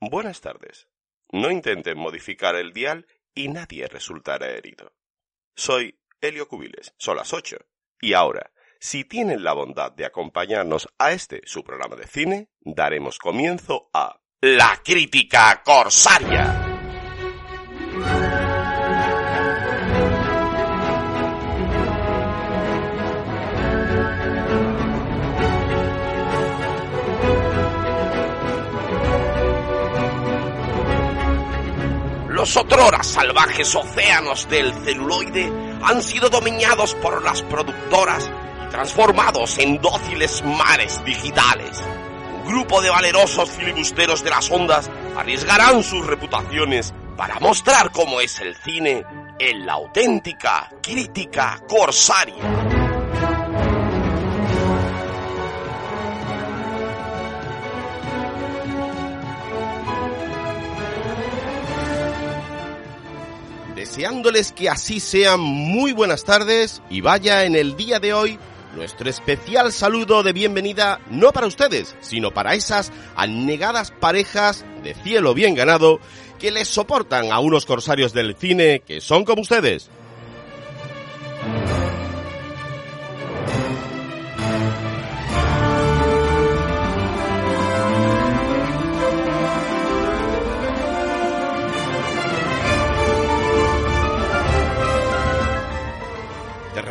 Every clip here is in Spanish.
Buenas tardes. No intenten modificar el dial y nadie resultará herido. Soy Helio Cubiles, son las 8. Y ahora, si tienen la bondad de acompañarnos a este su programa de cine, daremos comienzo a La Crítica Corsaria. Los otroras salvajes océanos del celuloide han sido dominados por las productoras y transformados en dóciles mares digitales. Un grupo de valerosos filibusteros de las ondas arriesgarán sus reputaciones para mostrar cómo es el cine en la auténtica crítica corsaria. Deseándoles que así sean muy buenas tardes y vaya en el día de hoy nuestro especial saludo de bienvenida no para ustedes, sino para esas anegadas parejas de cielo bien ganado que les soportan a unos corsarios del cine que son como ustedes.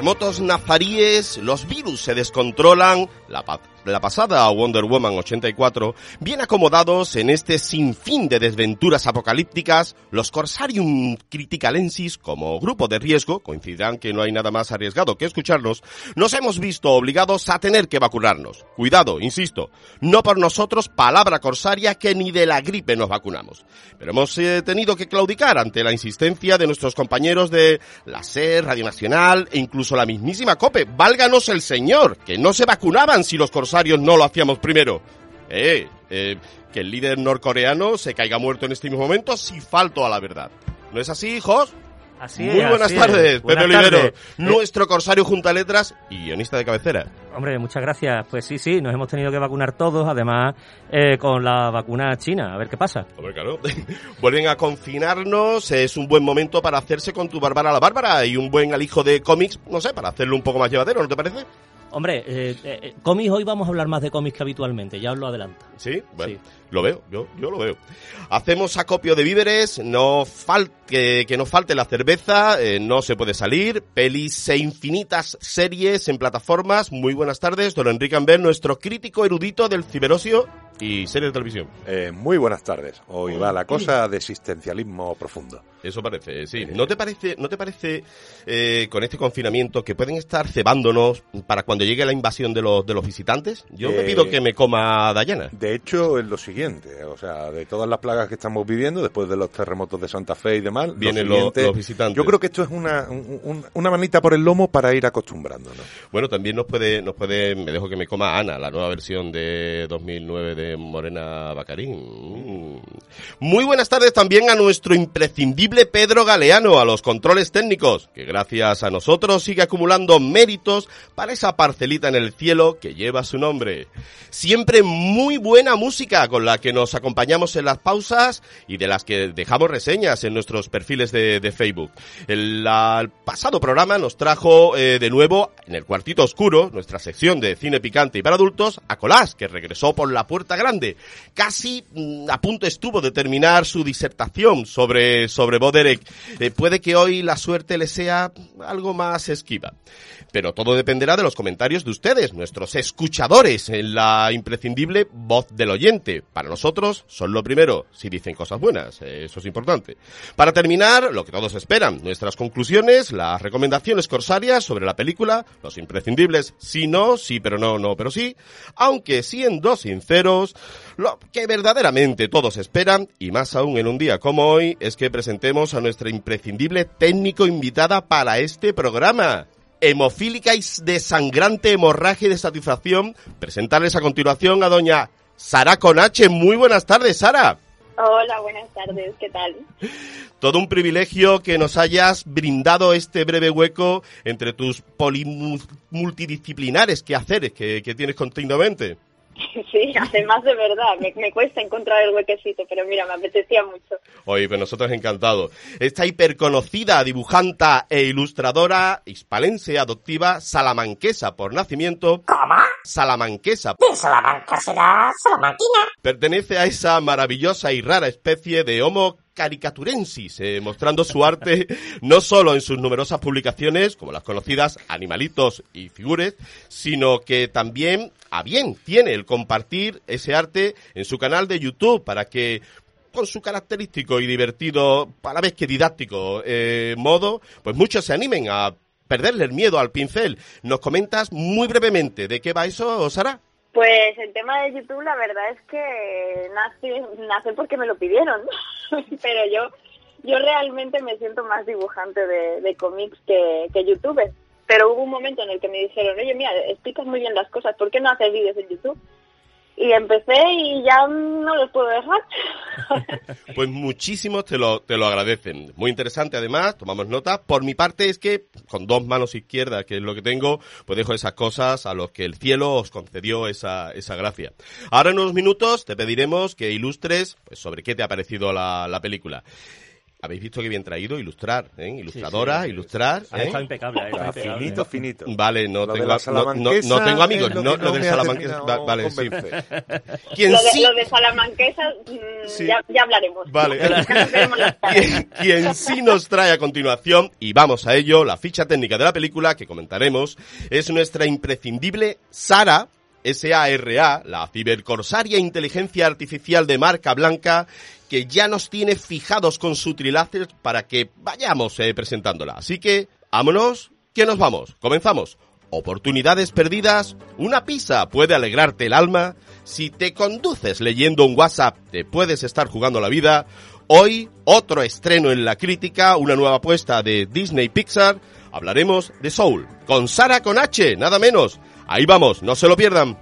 Terremotos nazaríes, los virus se descontrolan, la, la pasada Wonder Woman 84, bien acomodados en este sinfín de desventuras apocalípticas, los Corsarium Criticalensis, como grupo de riesgo, coincidirán que no hay nada más arriesgado que escucharlos, nos hemos visto obligados a tener que vacunarnos. Cuidado, insisto, no por nosotros, palabra corsaria, que ni de la gripe nos vacunamos. Pero hemos eh, tenido que claudicar ante la insistencia de nuestros compañeros de la SER, Radio Nacional e incluso la mismísima COPE. Válganos el señor, que no se vacunaban si los corsarios no lo hacíamos primero. Eh, eh, que el líder norcoreano se caiga muerto en este mismo momento si falto a la verdad. ¿No es así, hijos? Así Muy es, buenas así tardes, es. Pepe Buenas Olivero. Eh, nuestro corsario junta letras y guionista de cabecera. Hombre, muchas gracias. Pues sí, sí, nos hemos tenido que vacunar todos, además eh, con la vacuna china. A ver qué pasa. Hombre, claro. Vuelven a confinarnos, es un buen momento para hacerse con tu Bárbara la Bárbara y un buen alijo de cómics, no sé, para hacerlo un poco más llevadero, ¿no te parece? Hombre, eh, eh, eh, cómics, hoy vamos a hablar más de cómics que habitualmente, ya os lo adelanto. Sí, bueno, Sí. lo veo, yo, yo lo veo. Hacemos acopio de víveres, no fal que, que no falte la cerveza, eh, no se puede salir, pelis e infinitas series en plataformas. Muy buenas tardes, don Enrique Amber, nuestro crítico erudito del ciberosio y series de televisión. Eh, muy buenas tardes. Hoy va la cosa de existencialismo profundo. Eso parece, sí. ¿No te parece, no te parece eh, con este confinamiento que pueden estar cebándonos para cuando llegue la invasión de los, de los visitantes? Yo me Eh, pido que me coma Dayana. De hecho, es lo siguiente, o sea, de todas las plagas que estamos viviendo, después de los terremotos de Santa Fe y demás, lo Vienen los- siguiente- los visitantes. Yo creo que esto es una, un- un- una manita por el lomo para ir acostumbrándonos. Bueno, también nos puede, nos puede, me dejo que me coma Ana, la nueva versión de 2009 de Morena Bacarín. Muy buenas tardes también a nuestro imprescindible Pedro Galeano, a los controles técnicos, que gracias a nosotros sigue acumulando méritos para esa parcelita en el cielo que lleva su nombre. Siempre muy buena música con la que nos acompañamos en las pausas y de las que dejamos reseñas en nuestros perfiles de, Facebook. El pasado programa nos trajo eh, de nuevo en el cuartito oscuro, nuestra sección de cine picante y para adultos, a Colás, que regresó por la puerta grande. Casi mm, a punto estuvo de terminar su disertación sobre, sobre Boderek. Eh, puede que hoy la suerte le sea algo más esquiva. Pero todo dependerá de los comentarios de ustedes, nuestros escuchadores, en la imprescindible voz del oyente. Para nosotros son lo primero, si dicen cosas buenas, eso es importante. Para terminar, lo que todos esperan, nuestras conclusiones, las recomendaciones corsarias sobre la película, los imprescindibles, sí, no, sí, pero no, no, pero sí. Aunque siendo sinceros, lo que verdaderamente todos esperan y más aún en un día como hoy, es que presentemos a nuestra imprescindible técnico invitada para este programa. Hemofílica y de sangrante hemorragia y de satisfacción, presentarles a continuación a doña Sara Conache. Muy buenas tardes, Sara. Hola, buenas tardes, ¿qué tal? Todo un privilegio que nos hayas brindado este breve hueco entre tus multidisciplinares quehaceres que, que tienes continuamente. Sí, además de verdad, me, cuesta encontrar el huequecito, pero mira, me apetecía mucho. Oye, pues nosotros encantados. Esta hiperconocida dibujanta e ilustradora hispalense adoptiva salamanquesa por nacimiento. ¿Cómo? Salamanquesa. ¿De Salamanca será salamanquina? Pertenece a esa maravillosa y rara especie de Homo caricaturensis, eh, mostrando su arte no solo en sus numerosas publicaciones, como las conocidas Animalitos y Figures, sino que también a bien tiene el compartir ese arte en su canal de YouTube para que con su característico y divertido, a la vez que didáctico eh, modo, pues muchos se animen a perderle el miedo al pincel. ¿Nos comentas muy brevemente de qué va eso, Sara? Pues el tema de YouTube, la verdad es que nace, nace porque me lo pidieron, pero yo yo realmente me siento más dibujante de, cómics que, que youtuber. Pero hubo un momento en el que me dijeron, oye, mira, explicas muy bien las cosas, ¿por qué no haces vídeos en YouTube? Y empecé y ya no los puedo dejar. pues muchísimos te lo, te lo agradecen. Muy interesante además, tomamos nota. Por mi parte es que con dos manos izquierdas, que es lo que tengo, pues dejo esas cosas a los que el cielo os concedió esa, esa gracia. Ahora en unos minutos te pediremos que ilustres pues, sobre qué te ha parecido la, la película. Habéis visto que bien traído ilustrar, ¿eh? Ilustradora, ilustrar. ¿eh? Está impecable, Finito, finito. Vale, no, tengo, no, no, tengo amigos. No, lo de Salamanquesa. vale, sí. ¿Quién lo, de, sí? lo de Salamanquesa, mm, ya, ya, hablaremos. Vale. quien, sí nos trae a continuación, y vamos a ello, la ficha técnica de la película que comentaremos, es nuestra imprescindible Sara, SARA, la cibercorsaria inteligencia artificial de marca blanca que ya nos tiene fijados con su triláser para que vayamos eh, presentándola. Así que, vámonos, que nos vamos. Comenzamos. Oportunidades perdidas, una pizza puede alegrarte el alma. Si te conduces leyendo un WhatsApp, te puedes estar jugando la vida. Hoy, otro estreno en la crítica, una nueva apuesta de Disney Pixar. Hablaremos de Soul, con Sara con H, nada menos. Ahí vamos, no se lo pierdan.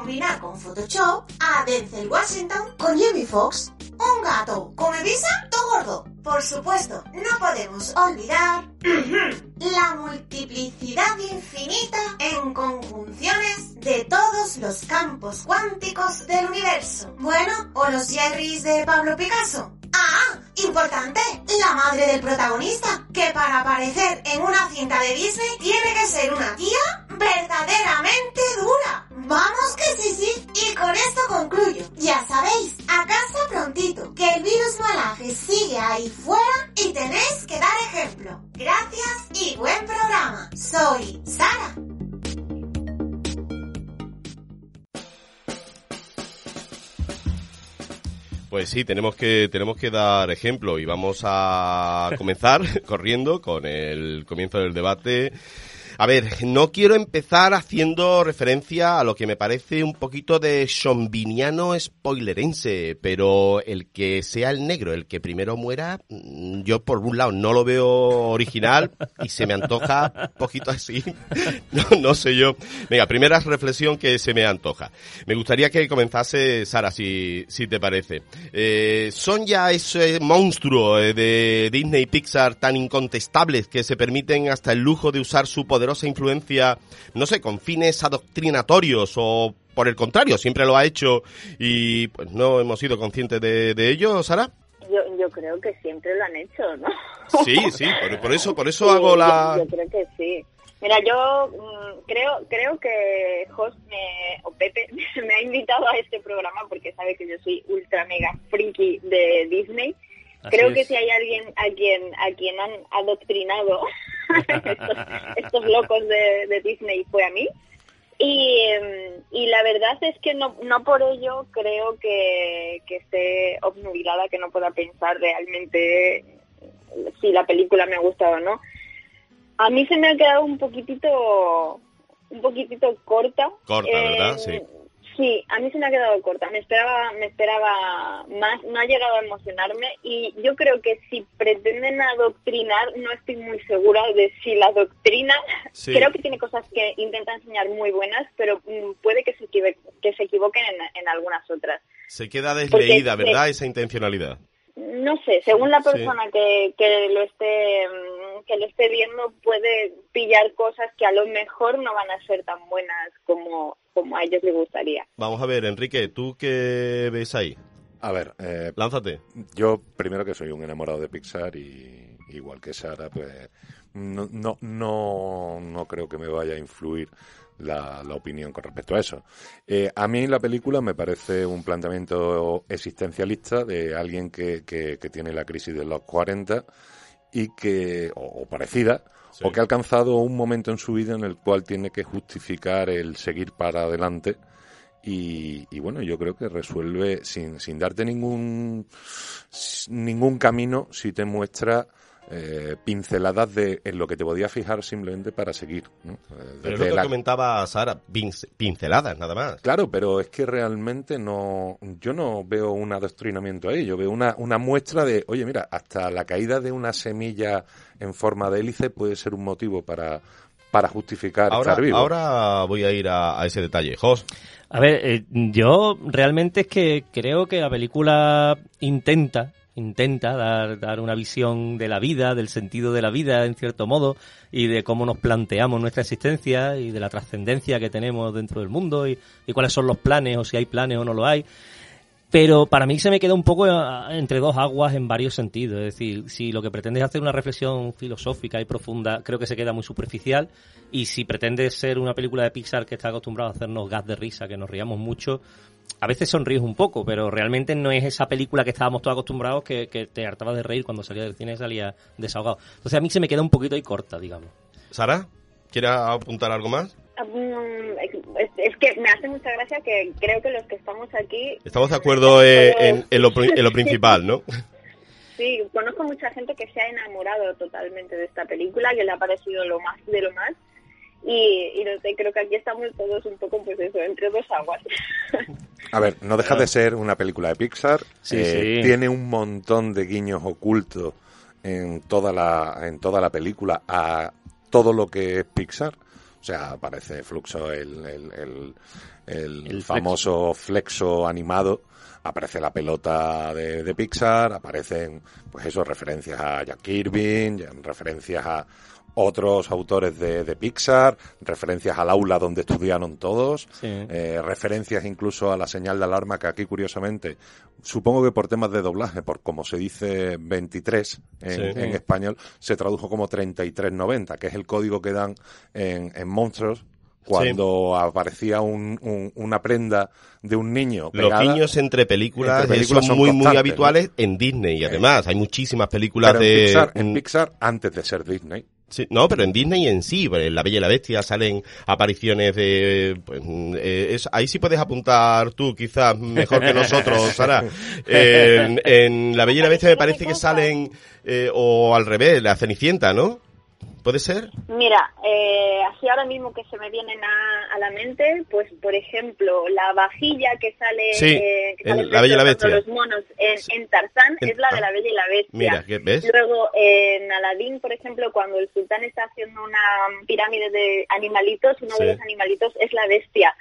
Combinar con Photoshop a Denzel Washington con Jimmy Fox. Un gato come pizza, todo gordo. Por supuesto, no podemos olvidar la multiplicidad infinita en conjunciones de todos los campos cuánticos del universo. Bueno, o los Jerrys de Pablo Picasso. Ah, importante, la madre del protagonista, que para aparecer en una cinta de Disney tiene que ser una tía verdaderamente dura. Vamos que Ya sabéis, a casa prontito, que el virus malaje sigue ahí fuera y tenéis que dar ejemplo. Gracias y buen programa. Soy Sara. Pues sí, tenemos que, tenemos que dar ejemplo y vamos a comenzar corriendo con el comienzo del debate. A ver, no quiero empezar haciendo referencia a lo que me parece un poquito de chombiniano spoilerense, pero el que sea el negro el que primero muera, mm, yo por un lado no lo veo original y se me antoja un poquito así. No, sé yo. Venga, primera reflexión que se me antoja. Me gustaría que comenzase Sara, si, si te parece. Eh, son ya ese monstruo eh, de Disney y Pixar tan incontestables que se permiten hasta el lujo de usar su poderosa influencia, no sé, con fines adoctrinatorios o por el contrario, siempre lo ha hecho y pues no hemos sido conscientes de, de ello, Sara. Yo, yo creo que siempre lo han hecho, ¿no? Sí, sí, por, por eso, por eso Sí, hago la... Yo, yo creo que sí. Mira, yo mm, creo creo que Jos me, o Pepe me ha invitado a este programa porque sabe que yo soy ultra mega friki de Disney. Así creo es. que si hay alguien a quien a quien han adoctrinado estos, estos locos de, de Disney fue a mí. Y, em, y la verdad es que no, no por ello creo que, que esté obnubilada, que no pueda pensar realmente si la película me ha gustado o no. A mí se me ha quedado un poquitito, un poquitito corta. Corta, ¿verdad? Sí. Sí, a mí se me ha quedado corta. Me esperaba, me esperaba más. No ha llegado a emocionarme y yo creo que si pretenden adoctrinar, no estoy muy segura de si la doctrina. Sí. Creo que tiene cosas que intenta enseñar muy buenas, pero mm, puede que se, que se equivoquen en, en algunas otras. Se queda desleída, Porque- ¿verdad? Esa intencionalidad. No sé, según la Sí. persona que, que lo esté mm, que lo esté viendo puede pillar cosas que a lo mejor no van a ser tan buenas como, como a ellos les gustaría. Vamos a ver, Enrique, ¿tú qué ves ahí? A ver, eh, Lánzate. yo primero que soy un enamorado de Pixar y igual que Sara, pues no, no, no, no creo que me vaya a influir la, la opinión con respecto a eso. Eh, a mí la película me parece un planteamiento existencialista de alguien que, que, que tiene la crisis de los 40 y que, o, o parecida, Sí. o que ha alcanzado un momento en su vida en el cual tiene que justificar el seguir para adelante. Y, y bueno, yo creo que resuelve sin, sin darte ningún, ningún camino si te muestra eh, pinceladas de en lo que te podía fijar simplemente para seguir. ¿no? Eh, Pero es lo que la- comentaba Sara, pince- pinceladas, nada más. Claro, pero es que realmente no, yo no veo un adoctrinamiento ahí, yo veo una, una muestra de, oye, mira, hasta la caída de una semilla en forma de hélice puede ser un motivo para, para justificar Ahora, estar vivo. ahora voy a ir a, a ese detalle. Jos, A ver, eh, yo realmente es que creo que la película intenta intenta dar, dar una visión de la vida, del sentido de la vida, en cierto modo, y de cómo nos planteamos nuestra existencia y de la trascendencia que tenemos dentro del mundo y, y cuáles son los planes o si hay planes o no lo hay. Pero para mí se me queda un poco eh, entre dos aguas en varios sentidos. Es decir, si lo que pretende es hacer una reflexión filosófica y profunda, creo que se queda muy superficial. Y si pretende ser una película de Pixar que está acostumbrado a hacernos gas de risa, que nos riamos mucho, a veces sonríes un poco, pero realmente no es esa película que estábamos todos acostumbrados que, que te hartabas de reír cuando salía del cine y salía desahogado. Entonces a mí se me queda un poquito ahí corta, digamos. Sara, ¿quieres apuntar algo más? Mm, Es, que me hace mucha gracia que creo que los que estamos aquí Estamos de acuerdo eh, en, en lo, en lo principal, ¿no? Sí, conozco mucha gente que se ha enamorado totalmente de esta película, que le ha parecido lo más de lo más. Y, y no sé, creo que aquí estamos todos un poco, pues eso, entre dos aguas. A ver, no deja de ser una película de Pixar. Sí, eh, sí. Tiene un montón de guiños ocultos en toda la en toda la película a todo lo que es Pixar. O sea, aparece Fluxo, el, el, el, el famoso flexo animado. Aparece la pelota de, de Pixar, aparecen, pues eso, referencias a Jack Kirby, referencias a otros autores de, de Pixar, referencias al aula donde estudiaron todos, Sí. eh, referencias incluso a la señal de alarma que aquí curiosamente, supongo que por temas de doblaje, por como se dice 23 en, Sí. en español, se tradujo como 3390, que es el código que dan en, en Monsters cuando aparecía un- un- una prenda de un niño Los pegada. guiños entre películas, Entre películas son muy, muy habituales en Disney. Y además, hay muchísimas películas pero en de... Pixar, en Pixar antes de ser Disney. Sí, no, pero en Disney en sí, pues, en La Bella y la Bestia salen apariciones de... Pues, eh, es- ahí sí puedes apuntar tú, quizás mejor que nosotros, Sara. En, en La Bella y la Bestia me parece que salen, eh, o al revés, la Cenicienta, ¿no? ¿Puede ser? Mira, eh, así ahora mismo que se me vienen a, a la mente, pues por ejemplo, la vajilla que sale, Sí, eh, que sale La Bella y la destrozando Bestia. los monos en, en Tarzán En- es la de ah. la Bella y la Bestia. Mira, ¿qué ves? Luego en Aladín, por ejemplo, cuando el sultán está haciendo una pirámide de animalitos, uno Sí. de los animalitos es la bestia.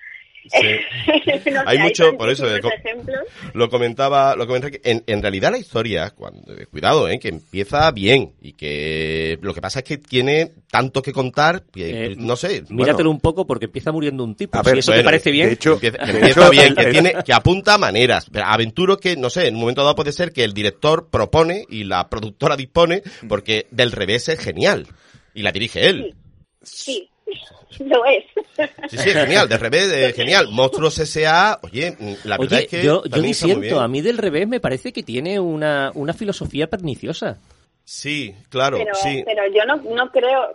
Sí. No sé, Hay mucho, por eso, ejemplos. Lo comentaba, lo comentaba que en, en realidad la historia, cuando, cuidado, eh, que empieza bien y que lo que pasa es que tiene tanto que contar, que, Eh, no sé. Míratelo bueno, un poco porque empieza muriendo un tipo. A ver, si eso bueno, te parece bien, de hecho, empieza, que de empieza hecho, bien, que tiene, que apunta maneras. Pero aventuro que, no sé, en un momento dado puede ser que el director propone y la productora dispone, porque del revés es genial. Y la dirige él. Sí, lo es. Sí, sí, genial, del revés es genial. Monstruos S.A., oye, la verdad Oye, es que yo, yo disiento, a mí del revés me parece que tiene una, una filosofía perniciosa. Sí, claro, pero, sí. pero yo no, no creo,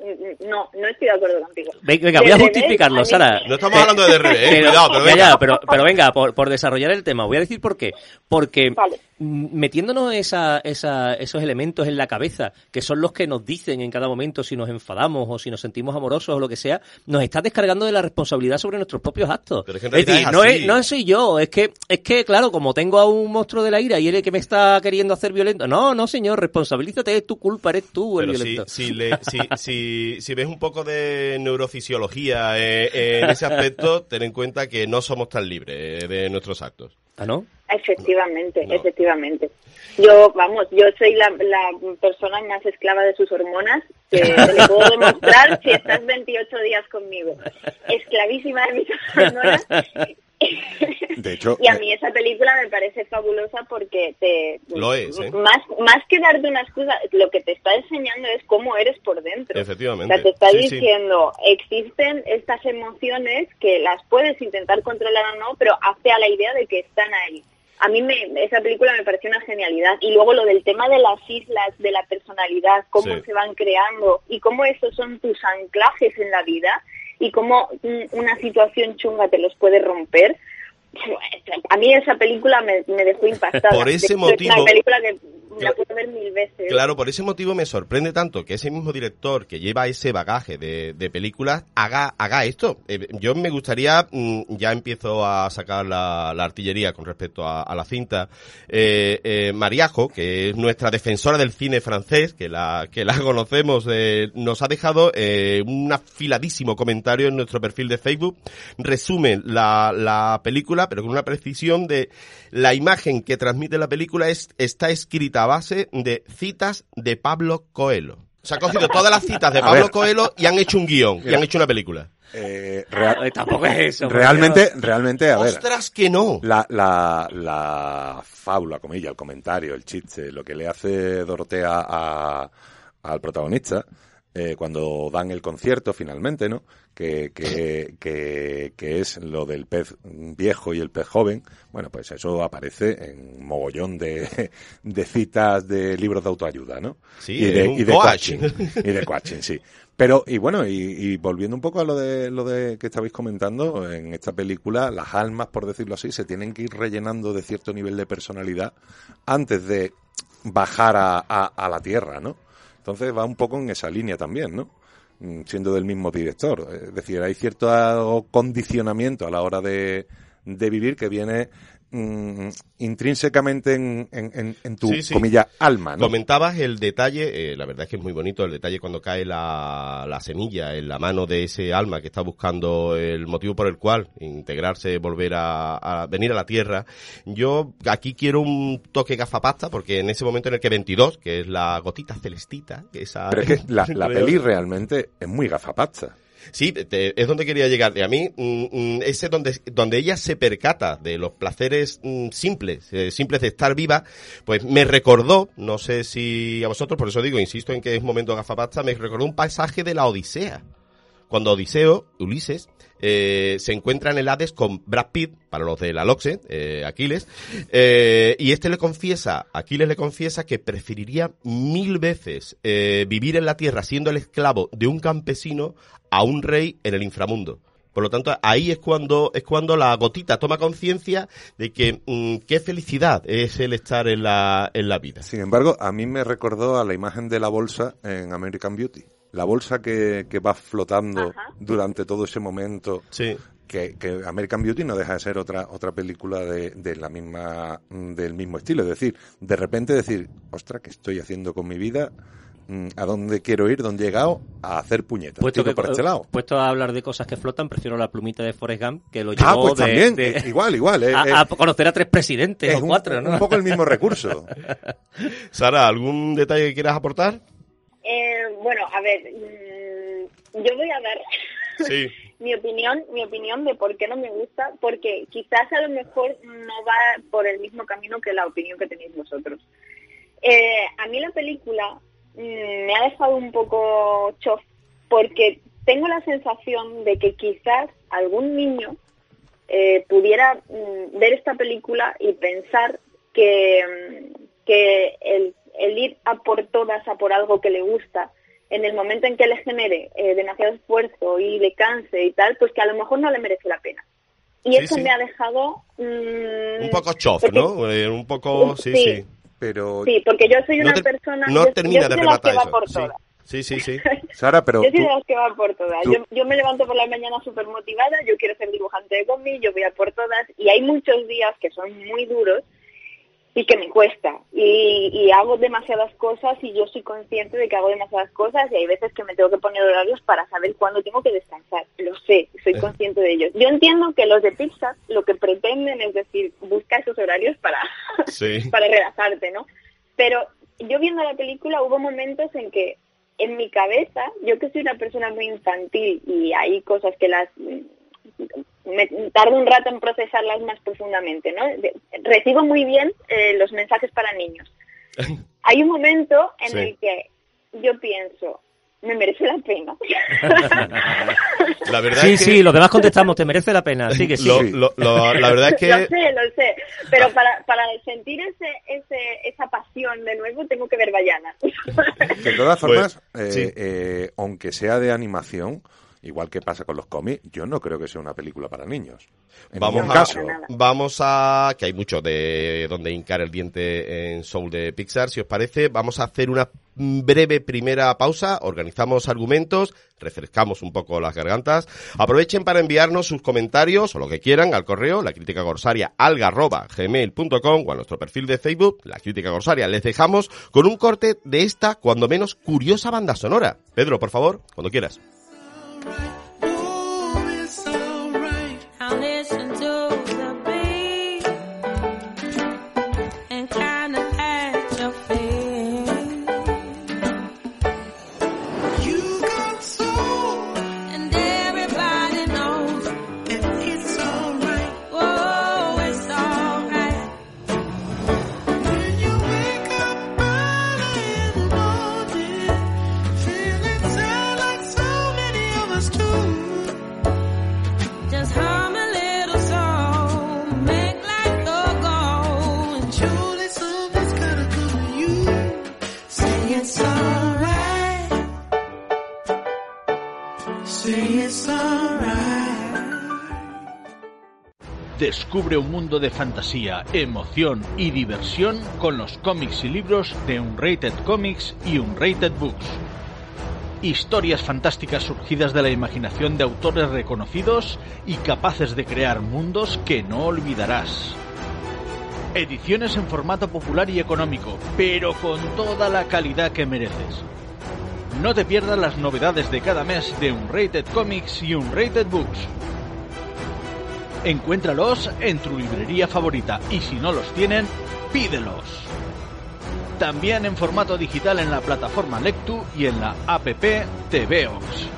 no, no estoy de acuerdo contigo. Venga, voy a justificarlo, a Sara. No estamos hablando de revés, eh, cuidado, pero ya, venga. ya, pero, pero venga, por, por desarrollar el tema, voy a decir por qué. Porque Vale. metiéndonos esa, esa, esos elementos en la cabeza, que son los que nos dicen en cada momento si nos enfadamos o si nos sentimos amorosos o lo que sea, nos está descargando de la responsabilidad sobre nuestros propios actos. Pero es que en es realidad decir, es no, es, no soy yo, es que, es que, claro, como tengo a un monstruo de la ira y él es el que me está queriendo hacer violento. No, no, señor, responsabilízate, es tu culpa, eres tú el Pero si, violento. si, le- si, si, si ves un poco de neurofisiología eh, en ese aspecto, ten en cuenta que no somos tan libres eh, de nuestros actos. ¿Ah, no? Efectivamente, No. efectivamente. Yo, vamos, yo soy la, la persona más esclava de sus hormonas, que te lo puedo demostrar si estás 28 días conmigo. Esclavísima de mis hormonas. De hecho, y a mí esa película me parece fabulosa porque te Lo es, ¿eh? más más que darte una excusa, lo que te está enseñando es cómo eres por dentro. Efectivamente. O sea, te está Sí, sí. diciendo, existen estas emociones que las puedes intentar controlar o no, pero hazte a la idea de que están ahí. A mí me, esa película me pareció una genialidad. Y luego lo del tema de las islas, de la personalidad, cómo Sí. se van creando y cómo esos son tus anclajes en la vida y cómo una situación chunga te los puede romper. A mí esa película me, me dejó impactada. Por ese De hecho, Es motivo- una película que la puedo ver mil veces. Claro, por ese motivo me sorprende tanto que ese mismo director que lleva ese bagaje de, de películas haga, haga esto. Eh, yo me gustaría, mm, ya empiezo a sacar la, la artillería con respecto a, a la cinta, eh, eh, Mariajo, que es nuestra defensora del cine francés, que la, que la conocemos, nos ha dejado eh, un afiladísimo comentario en nuestro perfil de Facebook. Resume la, la película, pero con una precisión de la imagen que transmite la película es, está escrita a base de citas de Pablo Coelho. Se han cogido todas las citas de Pablo. Coelho y han hecho un guion, y han hecho una película. eh, rea- Eh, tampoco es eso. realmente, realmente, a ver, ¡Ostras que no! la, la, la fábula, comilla, el comentario, el chiste, lo que le hace Dorotea a- al protagonista eh, cuando dan el concierto finalmente, ¿no? Que, que, que, que es lo del pez viejo y el pez joven. Bueno, pues eso aparece en mogollón de, de citas de libros de autoayuda, ¿no? Sí, y de, y de coaching. coaching. Y de coaching, sí. Pero, y bueno, y, y volviendo un poco a lo de lo de que estabais comentando, en esta película, las almas, por decirlo así, se tienen que ir rellenando de cierto nivel de personalidad antes de bajar a, a- a la tierra, ¿no? Entonces va un poco en esa línea también, ¿no? Mm, Siendo del mismo director. Es decir, hay cierto condicionamiento a la hora de, de vivir que viene mm, intrínsecamente en, en- en- en tu, Sí, sí. comilla, alma, ¿no? Comentabas el detalle, eh, la verdad es que es muy bonito el detalle cuando cae la, la semilla en la mano de ese alma que está buscando el motivo por el cual integrarse, volver a, a venir a la Tierra. Yo aquí quiero un toque gafapasta porque en ese momento en el que 22, que es la gotita celestita, que esa... Pero es que la, la peli realmente es muy gafapasta. Sí, te- es donde quería llegar. Y a mí, mm, mm, ese donde, donde ella se percata de los placeres mm, simples, eh, simples de estar viva, pues me recordó, no sé si a vosotros, por eso digo, insisto en que es momento gafapasta, me recordó un pasaje de la Odisea. Cuando Odiseo, Ulises, eh, se encuentra en el Hades con Brad Pitt, para los de la Loxe, eh, Aquiles, eh, y este le confiesa, Aquiles le confiesa que preferiría mil veces eh, vivir en la tierra siendo el esclavo de un campesino a un rey en el inframundo. Por lo tanto, ahí es cuando es cuando la gotita toma conciencia de que mm, qué felicidad es el estar en la, en la vida. Sin embargo, a mí me recordó a la imagen de la bolsa en American Beauty. La bolsa que, que va flotando Ajá. durante todo ese momento. Sí. Que, que American Beauty no deja de ser otra otra película de, de la misma del mismo estilo. Es decir, de repente decir, ostras, ¿qué estoy haciendo con mi vida? Mm, ¿A dónde quiero ir? ¿Dónde he llegado? A hacer puñetas. Puesto, Tiro que, por este lado. puesto a hablar de cosas que flotan, prefiero la plumita de Forrest Gump, que lo Ah, llevó pues de, también. de- eh, igual, igual. eh, a, eh, a conocer a tres presidentes es o un- cuatro, ¿no? un poco el mismo recurso. Sara, ¿algún detalle que quieras aportar? Eh, bueno, a ver, mm, yo voy a dar Sí. mi opinión, mi opinión de por qué no me gusta, porque quizás a lo mejor no va por el mismo camino que la opinión que tenéis vosotros. Eh, a mí la película mm, me ha dejado un poco chof, porque tengo la sensación de que quizás algún niño eh, pudiera mm, ver esta película y pensar que, mm, que el, el ir a por todas, a por algo que le gusta, en el momento en que le genere eh, demasiado esfuerzo y le canse y tal, pues que a lo mejor no le merece la pena. Y Sí, eso sí. me ha dejado... mm, Un poco chof, porque- ¿no? Eh, un poco, sí, Sí. sí. Pero, Sí, porque yo soy No una te- persona... no yo, termina yo de soy de las que rematar va eso. por Sí. todas. Sí, sí, sí. Sara, pero yo soy tú- de las que va por todas. yo me levanto por la mañana súper motivada, yo quiero ser dibujante de cómic, yo voy a por todas y hay muchos días que son muy duros y que me cuesta y, y hago demasiadas cosas y yo soy consciente de que hago demasiadas cosas y hay veces que me tengo que poner horarios para saber cuándo tengo que descansar. Lo sé, soy consciente de ello. Yo entiendo que los de Pixar lo que pretenden es decir, busca esos horarios para Sí. para relajarte, ¿no? Pero yo viendo la película hubo momentos en que en mi cabeza, yo que soy una persona muy infantil y hay cosas que las me tardo un rato en procesarlas más profundamente, ¿no? De- recibo muy bien eh, los mensajes para niños. Hay un momento en Sí. el que yo pienso, me merece la pena. La verdad Sí, es que sí, los demás contestamos, te merece la pena, así que sí. lo- lo- lo- la verdad es que Lo sé, lo sé, pero para, para sentir ese, ese, esa pasión de nuevo tengo que ver Bayana. De todas formas, Pues, eh, sí. eh, aunque sea de animación, igual que pasa con los cómics, yo no creo que sea una película para niños. En Vamos a, caso. vamos a, que hay mucho de donde hincar el diente en Soul de Pixar, si os parece, vamos a hacer una breve primera pausa, organizamos argumentos, refrescamos un poco las gargantas, aprovechen para enviarnos sus comentarios o lo que quieran al correo, la crítica corsaria alga@gmail.com o a nuestro perfil de Facebook, la crítica corsaria. Les dejamos con un corte de esta, cuando menos, curiosa banda sonora. Pedro, por favor, cuando quieras. Right. Descubre un mundo de fantasía, emoción y diversión con los cómics y libros de Unrated Comics y Unrated Books. Historias fantásticas surgidas de la imaginación de autores reconocidos y capaces de crear mundos que no olvidarás. Ediciones en formato popular y económico, pero con toda la calidad que mereces. No te pierdas las novedades de cada mes de Unrated Comics y Unrated Books. Encuéntralos en tu librería favorita y si no los tienen, pídelos. También en formato digital en la plataforma Lectu y en la app TVOX.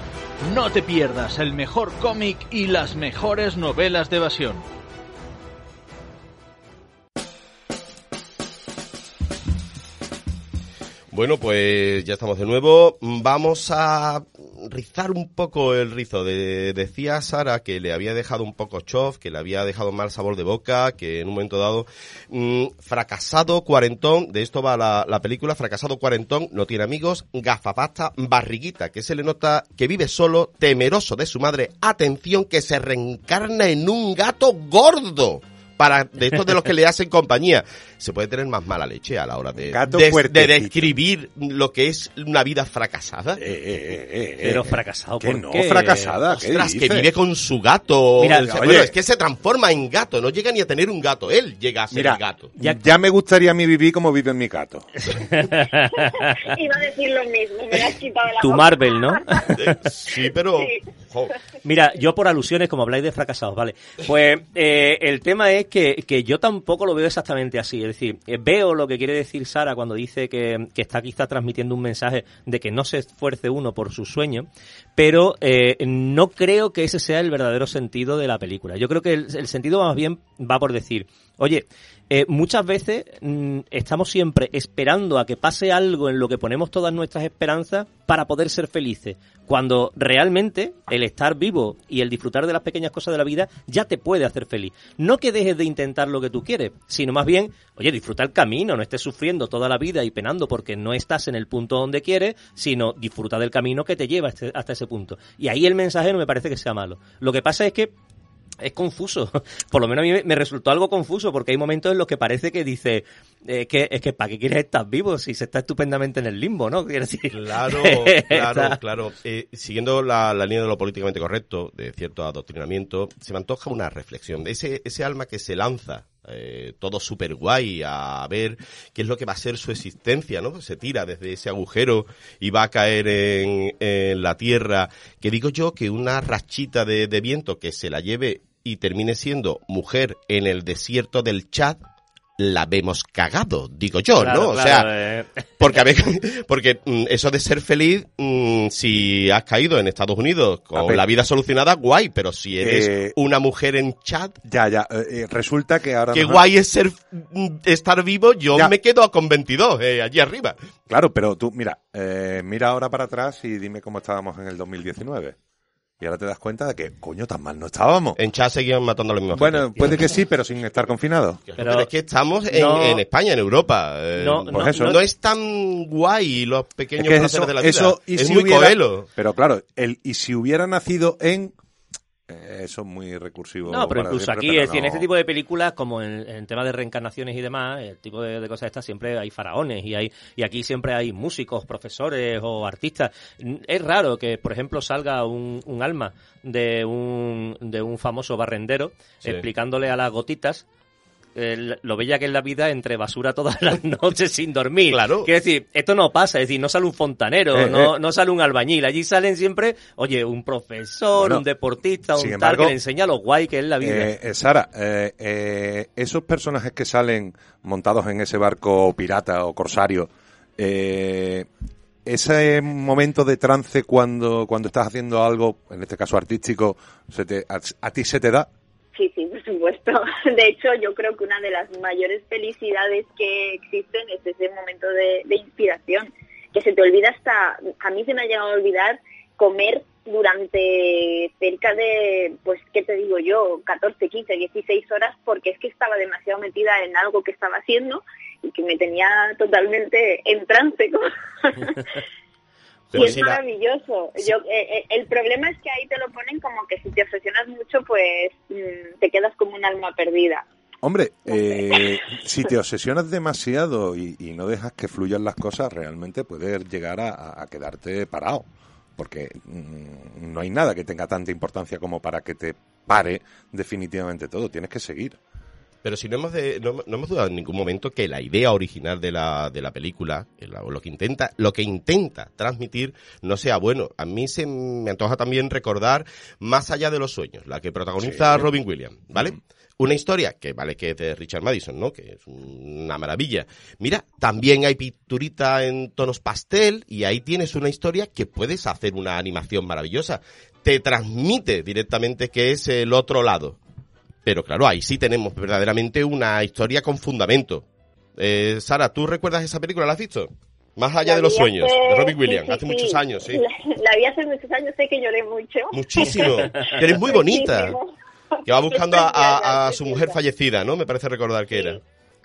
No te pierdas el mejor cómic y las mejores novelas de evasión. Bueno, pues ya estamos de nuevo. Vamos a rizar un poco el rizo. De- decía Sara que le había dejado un poco chof, que le había dejado mal sabor de boca, que en un momento dado, mm, fracasado cuarentón, de esto va la, la película, fracasado cuarentón, no tiene amigos, gafapasta, barriguita, que se le nota que vive solo, temeroso de su madre, atención, que se reencarna en un gato gordo. Para, de estos de los que le hacen compañía. Se puede tener más mala leche a la hora de, de- describir lo que es una vida fracasada. Eh, eh, eh, eh, Pero fracasado, Que ¿por no, qué? fracasada. ¿qué Ostras, que vive con su gato. Mira, O sea, oye. bueno, es que se transforma en gato, no llega ni a tener un gato, él llega a ser Mira, el gato. ya... me gustaría a mí vivir como vive mi gato. Iba a decir lo mismo, me has quitado la Tu boca. Marvel, ¿no? Sí, pero... Sí. Mira, yo por alusiones, como habláis de fracasados, ¿vale? Pues eh, el tema es que, que yo tampoco lo veo exactamente así. Es decir, eh, veo lo que quiere decir Sara cuando dice que, que está quizá transmitiendo un mensaje de que no se esfuerce uno por su sueño, pero eh, no creo que ese sea el verdadero sentido de la película. Yo creo que el sentido más bien va por decir, oye, eh, muchas veces mm, estamos siempre esperando a que pase algo en lo que ponemos todas nuestras esperanzas para poder ser felices, cuando realmente el estar vivo y el disfrutar de las pequeñas cosas de la vida ya te puede hacer feliz. No que dejes de intentar lo que tú quieres, sino más bien, oye, disfruta el camino, no estés sufriendo toda la vida y penando porque no estás en el punto donde quieres, sino disfruta del camino que te lleva hasta- hasta ese punto. Y ahí el mensaje no me parece que sea malo. Lo que pasa es que es confuso. Por lo menos a mí me- resultó algo confuso porque hay momentos en los que parece que dice eh, que es que para qué quieres estar vivo si se está estupendamente en el limbo, ¿no? Decir, Claro, claro, claro. Eh, siguiendo la, la línea de lo políticamente correcto, de cierto adoctrinamiento, se me antoja una reflexión. Ese, ese alma que se lanza, eh, todo súper guay, a ver qué es lo que va a ser su existencia, ¿no? Se tira desde ese agujero y va a caer en, en la tierra. Que digo yo que una rachita de, de viento que se la lleve y termine siendo mujer en el desierto del Chad, la vemos cagado, digo yo, Claro, ¿no? O claro, sea, eh, porque, a ver, porque mm, eso de ser feliz, mm, si has caído en Estados Unidos A con la vida solucionada, guay, pero si eres Eh, una mujer en Chad, Ya, ya. eh, resulta que ahora... qué guay es ser, mm, estar vivo, yo Ya. me quedo con 22, eh, allí arriba. Claro, pero tú, mira, eh, mira ahora para atrás y dime cómo estábamos en el 2019. Y ahora te das cuenta de que, coño, tan mal no estábamos. En Chad seguían matando a la misma Bueno, gente. puede que sí, pero sin estar confinados. pero, pero- es que estamos en, no- en España, en Europa. eh, No, pues no, eso, no- no, es tan guay los pequeños Es que placeres eso- de la vida. eso, y es si muy hubiera- coelo. Pero claro, el, y si hubiera nacido en... eh, eso es muy recursivo. No, pero para incluso siempre, aquí, pero es decir, en este tipo de películas, como en, en temas de reencarnaciones y demás, el tipo de, de cosas estas, siempre hay faraones y hay y aquí siempre hay músicos, profesores o artistas. Es raro que, por ejemplo, salga un, un alma de un, de un famoso barrendero Sí. explicándole a las gotitas lo bella que es la vida entre basura todas las noches sin dormir. Claro. Quiero decir, esto no pasa, es decir, no sale un fontanero, Eh, no, eh. no sale un albañil, allí salen siempre, oye, un profesor, Bueno, un deportista, un tal que le enseña lo guay que es la vida. Eh, Sara, esos personajes que salen montados en ese barco pirata o corsario, eh, ese momento de trance cuando, cuando estás haciendo algo, en este caso artístico, se te, a, a ti se te da. Sí, sí, por supuesto. De hecho, yo creo que una de las mayores felicidades que existen es ese momento de, inspiración, que se te olvida hasta, a mí se me ha llegado a olvidar comer durante cerca de, pues, ¿qué te digo yo? 14, 15, 16 horas, porque es que estaba demasiado metida en algo que estaba haciendo y que me tenía totalmente en trance. Y Pero es si la- maravilloso. Yo, eh, eh, el problema es que ahí te lo ponen como que si te obsesionas mucho, pues mm, te quedas como un alma perdida. Hombre, eh, si te obsesionas demasiado y, y no dejas que fluyan las cosas, realmente puedes llegar a, a quedarte parado. Porque mm, no hay nada que tenga tanta importancia como para que te pare definitivamente todo. Tienes que seguir. Pero si no hemos, de- no, no hemos dudado en ningún momento que la idea original de la, de la película, el- o lo que intenta, lo que intenta transmitir, no sea bueno. A mí se me antoja también recordar Más allá de los sueños, la que protagoniza Sí. Robin Williams, ¿vale? Una historia que vale que es de Richard Madison, ¿no? Que es una maravilla. Mira, también hay pinturita en tonos pastel y ahí tienes una historia que puedes hacer una animación maravillosa. Te transmite directamente que es el otro lado. Pero claro, ahí sí tenemos verdaderamente una historia con fundamento. Eh, Sara, ¿tú recuerdas esa película? ¿La has visto? Más allá La de los sueños, hace- de Robin Williams, sí, hace sí. muchos años, sí. La, la vi hace muchos años, sé que lloré mucho. Muchísimo. Que eres muy bonita. Que va buscando a, a- a Es su mujer fallecida, ¿no? Me parece recordar que era.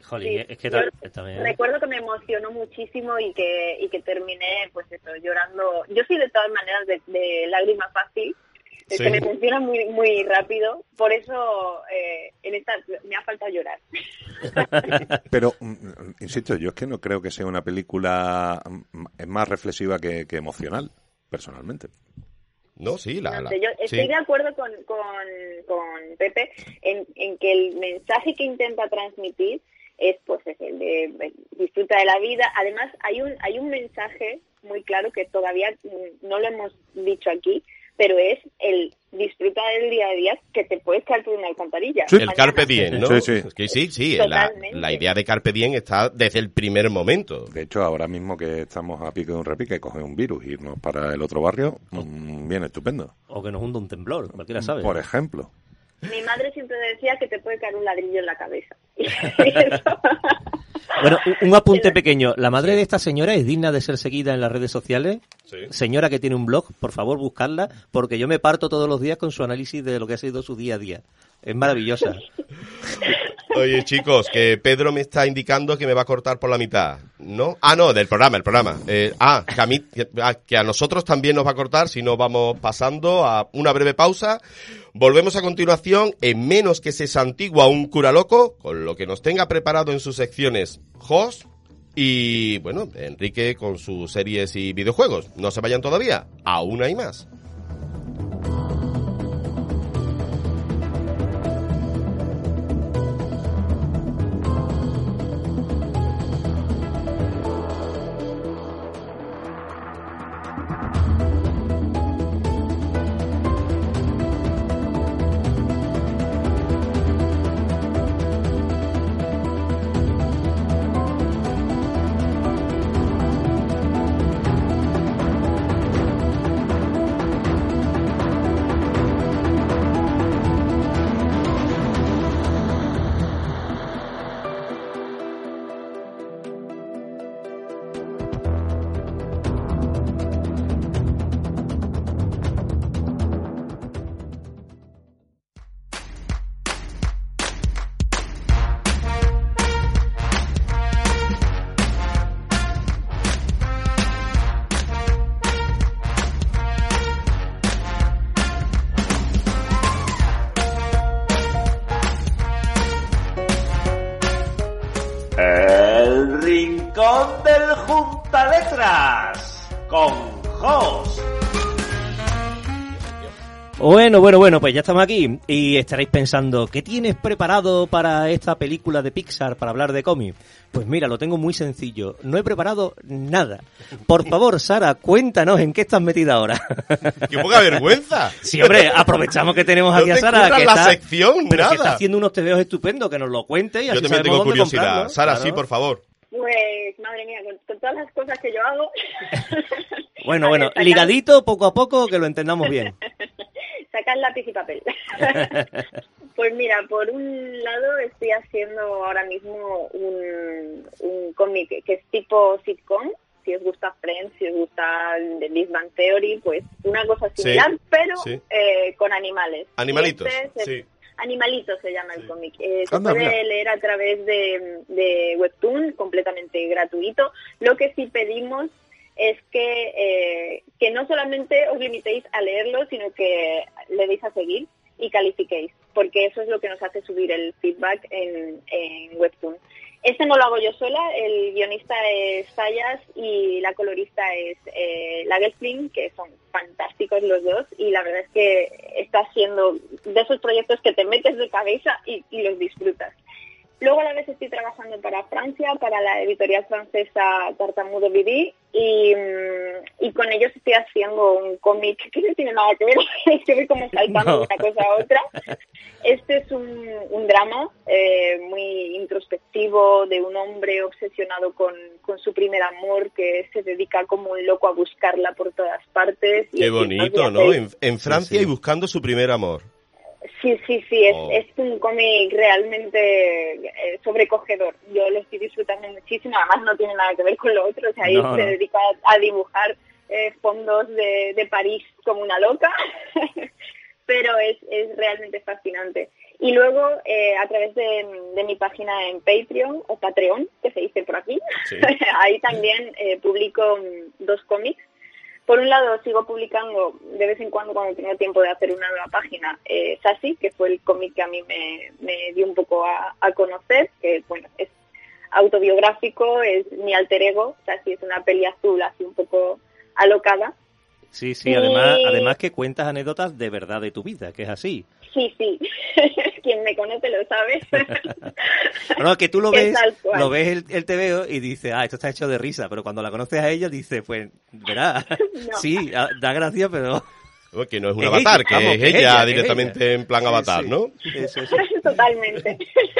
Jolín, Sí, es que también... Recuerdo que me emocionó muchísimo y que, y que terminé, pues eso, llorando. Yo soy de todas maneras de, de lágrima fácil, Sí. que me emociona muy, muy rápido, por eso eh, en esta me ha faltado llorar. Pero, mm, mm, insisto, yo es que no creo que sea una película mm, es más reflexiva que, que emocional, personalmente. No, sí, la... La- yo sí. estoy de acuerdo con, con, con Pepe en, en que el mensaje que intenta transmitir es pues es el de eh, disfruta de la vida. Además, hay un, hay un mensaje muy claro que todavía no lo hemos dicho aquí, pero es el disfruta del día a día que te puedes caer por una alcantarilla. El mañana. Carpe Diem, ¿no? Sí, sí. Es que sí, sí, la, la idea de Carpe Diem está desde el primer momento. De hecho, ahora mismo que estamos a pique de un repique, coger un virus e irnos para el otro barrio, mm, bien estupendo. O que nos hunda un temblor, cualquiera sabe. Por ejemplo. Mi madre siempre decía que te puede caer un ladrillo en la cabeza. Bueno, un, un apunte pequeño. ¿La madre de esta señora es digna de ser seguida en las redes sociales? Sí. Señora que tiene un blog, por favor buscarla, porque yo me parto todos los días con su análisis de lo que ha sido su día a día. Es maravillosa. Oye, chicos, que Pedro me está indicando que me va a cortar por la mitad, ¿no? Ah, no, del programa, el programa. Eh, ah, que a, mí- que- ah, a nosotros también nos va a cortar si no vamos pasando a una breve pausa. Volvemos a continuación en menos que se santigua un cura loco, con lo que nos tenga preparado en sus secciones Jos y, bueno, Enrique con sus series y videojuegos. No se vayan todavía, aún hay más. Bueno, bueno, bueno, pues ya estamos aquí y estaréis pensando, ¿qué tienes preparado para esta película de Pixar para hablar de cómic? Pues mira, lo tengo muy sencillo, no he preparado nada. Por favor, Sara, cuéntanos en qué estás metida ahora. ¡Qué poca vergüenza! Sí, hombre, aprovechamos que tenemos No aquí a Sara, que la está, sección, pero que nada. está haciendo unos tebeos estupendos, que nos lo cuente y así Yo también tengo dónde curiosidad. comprarlo. Sara, Claro. sí, por favor. Pues, madre mía, con, con todas las cosas que yo hago. Bueno, bueno, ligadito poco a poco, que lo entendamos bien. Sacar lápiz y papel. pues mira, por un lado estoy haciendo ahora mismo un, un cómic que es tipo sitcom. Si os gusta Friends, si os gusta The Big Bang Theory, pues una cosa Sí, similar, pero sí. eh, con animales. Animalitos, este es- sí. Animalitos se llama el cómic. Eh, se Anda, puede mira. leer a través de, de Webtoon, completamente gratuito. Lo que sí pedimos es que, eh, que no solamente os limitéis a leerlo, sino que le deis a seguir y califiquéis, porque eso es lo que nos hace subir el feedback en, en Webtoon. Este no lo hago yo sola, el guionista es Sayas y la colorista es eh, que son fantásticos los dos y la verdad es que está siendo de esos proyectos que te metes de cabeza y, y los disfrutas. Luego a la vez estoy trabajando para Francia, para la editorial francesa Tartamudo BD y, mm, y con ellos estoy haciendo un cómic que no tiene nada que ver, es que voy como saltando No. de una cosa a otra. Este es un, un drama eh, muy introspectivo de un hombre obsesionado con, con su primer amor que se dedica como un loco a buscarla por todas partes. Qué bonito, ¿no? En, en Francia Sí, sí. y buscando su primer amor. Sí, sí, sí, es, Oh. es un cómic realmente eh, sobrecogedor. Yo lo estoy disfrutando muchísimo, además no tiene nada que ver con lo otro, o sea, ahí No, se no. dedica a dibujar eh, fondos de, de París como una loca, pero es, es realmente fascinante. Y luego, eh, a través de, de mi página en Patreon, o Patreon, que se dice por aquí, Sí. ahí también eh, publico mm, dos cómics. Por un lado, sigo publicando de vez en cuando, cuando tengo tiempo de hacer una nueva página, eh, Sassy, que fue el cómic que a mí me, me dio un poco a, a conocer, que bueno, es autobiográfico, es mi alter ego, Sassy es una peli azul así un poco alocada. Sí, sí, Y- además, además que cuentas anécdotas de verdad de tu vida, que es así. Sí, sí, quien me conoce lo sabe. No, que tú lo Es ves, lo ves el, el TVO y dices, ah, esto está hecho de risa, pero cuando la conoces a ella dices, pues, verá, No. sí, da gracia, pero... Bueno, Que no es un Es avatar, ella, que vamos, es que es ella ella, que es directamente ella. en plan avatar, Sí, ¿no? Eso, eso. Totalmente.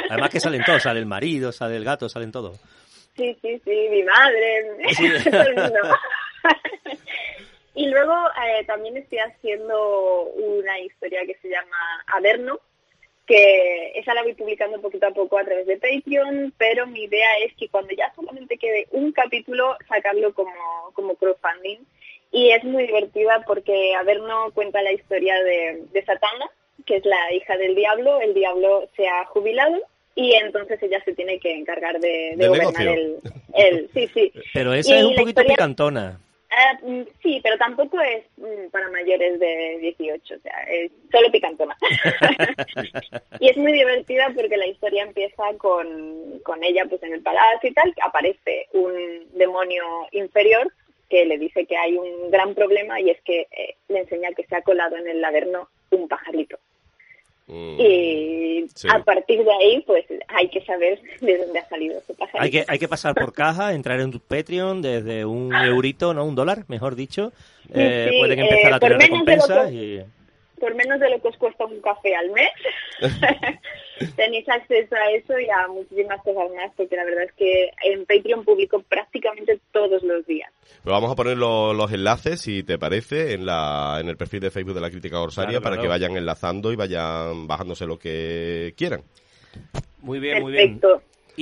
Además que salen todos, sale el marido, sale el gato, salen todos. Sí, sí, sí, mi madre, Sí. todo el mundo. Y luego eh, también estoy haciendo una historia que se llama Averno, que esa la voy publicando poquito a poco a través de Patreon, pero mi idea es que cuando ya solamente quede un capítulo, sacarlo como, como crowdfunding. Y es muy divertida porque Averno cuenta la historia de, de Satana, que es la hija del diablo. El diablo se ha jubilado y entonces ella se tiene que encargar de, de gobernar el, el- Sí, sí. Pero esa Y es un poquito historia- picantona. Ah, mm, sí, pero tampoco es mm, para mayores de 18, o sea, es solo picantona. y es muy divertida porque la historia empieza con, con ella pues en el palacio y tal, aparece un demonio inferior que le dice que hay un gran problema y es que eh, le enseña que se ha colado en el laberno un pajarito. Mm. Y Sí. a partir de ahí, pues hay que saber de dónde ha salido ese pajarito. Hay que, hay que pasar por caja, entrar en tu Patreon desde un eurito, no un dólar, mejor dicho. Eh, sí, pueden empezar eh, a tener recompensas que- y... por menos de lo que os cuesta un café al mes, tenéis acceso a eso y a muchísimas cosas más, porque la verdad es que en Patreon publico prácticamente todos los días. Pero vamos a poner lo- los enlaces, si te parece, en, la, en el perfil de Facebook de la Crítica Corsaria Claro, para claro. que vayan enlazando y vayan bajándose lo que quieran. Muy bien, muy bien.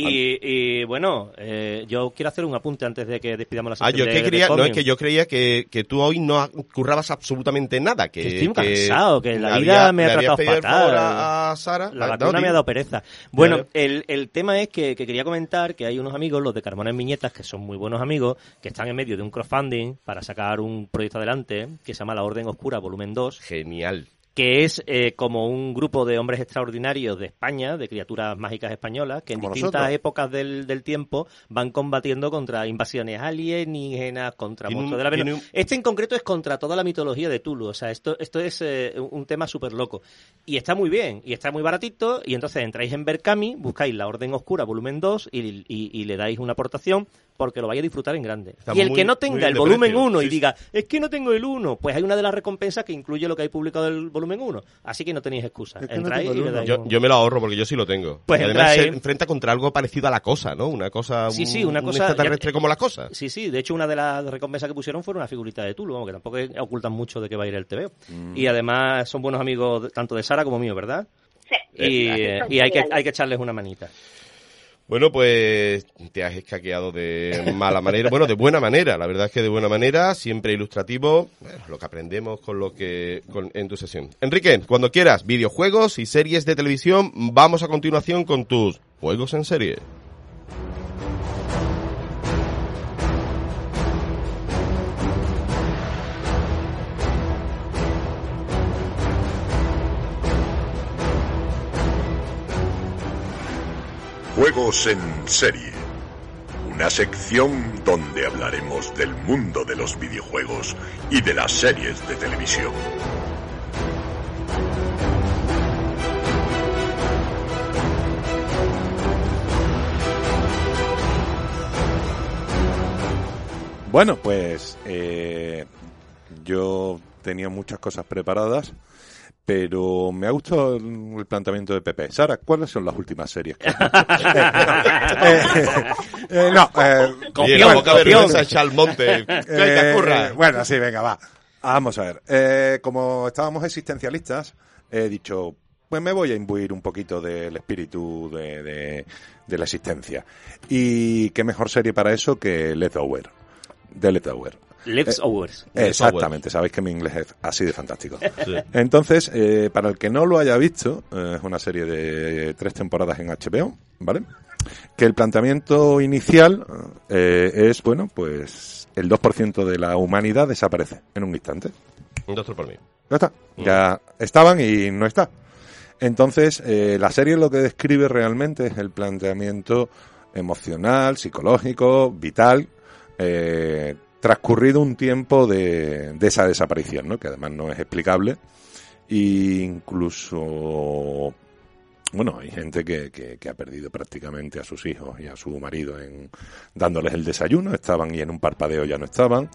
Y, y, bueno, eh, yo quiero hacer un apunte antes de que despidamos la Ah, sección yo de- que de creía, no, es que yo creía que, que tú hoy no currabas absolutamente nada. Que, Que estoy cansado, que la había- vida me ha tratado fatal. favor a, a Sara. La vacuna no, me ha dado pereza. Bueno, el, el tema es que, que quería comentar que hay unos amigos, los de Carmona en Viñetas, que son muy buenos amigos, que están en medio de un crowdfunding para sacar un proyecto adelante que se llama La Orden Oscura Volumen 2, Genial. Que es eh, como un grupo de hombres extraordinarios de España, de criaturas mágicas españolas, que en Como distintas nosotros. épocas del, del tiempo van combatiendo contra invasiones alienígenas, contra monstruos de la Venus. un- Este en concreto es contra toda la mitología de Tulu, o sea, esto, esto es eh, un tema súper loco. Y está muy bien, y está muy baratito, y entonces entráis en Berkami, buscáis la Orden Oscura volumen 2 y, y- y le dais una aportación porque lo vais a disfrutar en grande. Está y el muy- que no tenga el volumen precio, 1 y sí, diga, es que no tengo el 1, pues hay una de las recompensas que incluye lo que hay publicado del volumen 1. Así que no tenéis excusa. Es que no y le Yo, un- yo me lo ahorro porque yo sí lo tengo. Pues y además se enfrenta contra algo parecido a la cosa, ¿no? Una cosa, Sí, un- sí, una un cosa- extraterrestre ya- como la cosa. Sí, sí, de hecho una de las recompensas que pusieron fueron una figurita de Tulu, vamos, que tampoco ocultan mucho de que va a ir el TVO. Mm. Y además son buenos amigos tanto de Sara como mío, ¿verdad? Sí. Y, y hay, que, hay que echarles una manita. Bueno, pues te has escaqueado de mala manera, bueno, de buena manera, la verdad es que de buena manera, siempre ilustrativo, lo que aprendemos con lo que con, en tu sesión. Enrique, cuando quieras, videojuegos y series de televisión, vamos a continuación con tus juegos en serie. Juegos en serie. Una sección donde hablaremos del mundo de los videojuegos y de las series de televisión. Bueno, pues eh, yo tenía muchas cosas preparadas, pero me ha gustado el, planteamiento de Pepe. Sara, ¿cuáles son las últimas series? que visto? Eh, eh, no, eh, bueno, poca vergüenza echa al monte. ¿Qué eh, ocurra? bueno, sí, venga, va. Vamos a ver. Eh, como estábamos existencialistas, he dicho, pues me voy a imbuir un poquito del espíritu de, de- de la existencia. Y qué mejor serie para eso que Leftover. De Leftover. Leftovers. Eh, Exactamente, sabéis que mi inglés es así de fantástico. Entonces, eh, para el que no lo haya visto, eh, es una serie de tres temporadas en HBO, ¿vale? Que el planteamiento inicial eh, es, bueno, pues el 2% de la humanidad desaparece en un instante. Un doctor por mí. Ya está. Ya estaban y no está. Entonces, eh, la serie lo que describe realmente es el planteamiento emocional, psicológico, vital, eh, transcurrido un tiempo de, de esa desaparición, ¿no? que además no es explicable. E incluso, bueno, hay gente que, que, que ha perdido prácticamente a sus hijos y a su marido en dándoles el desayuno, estaban y en un parpadeo ya no estaban.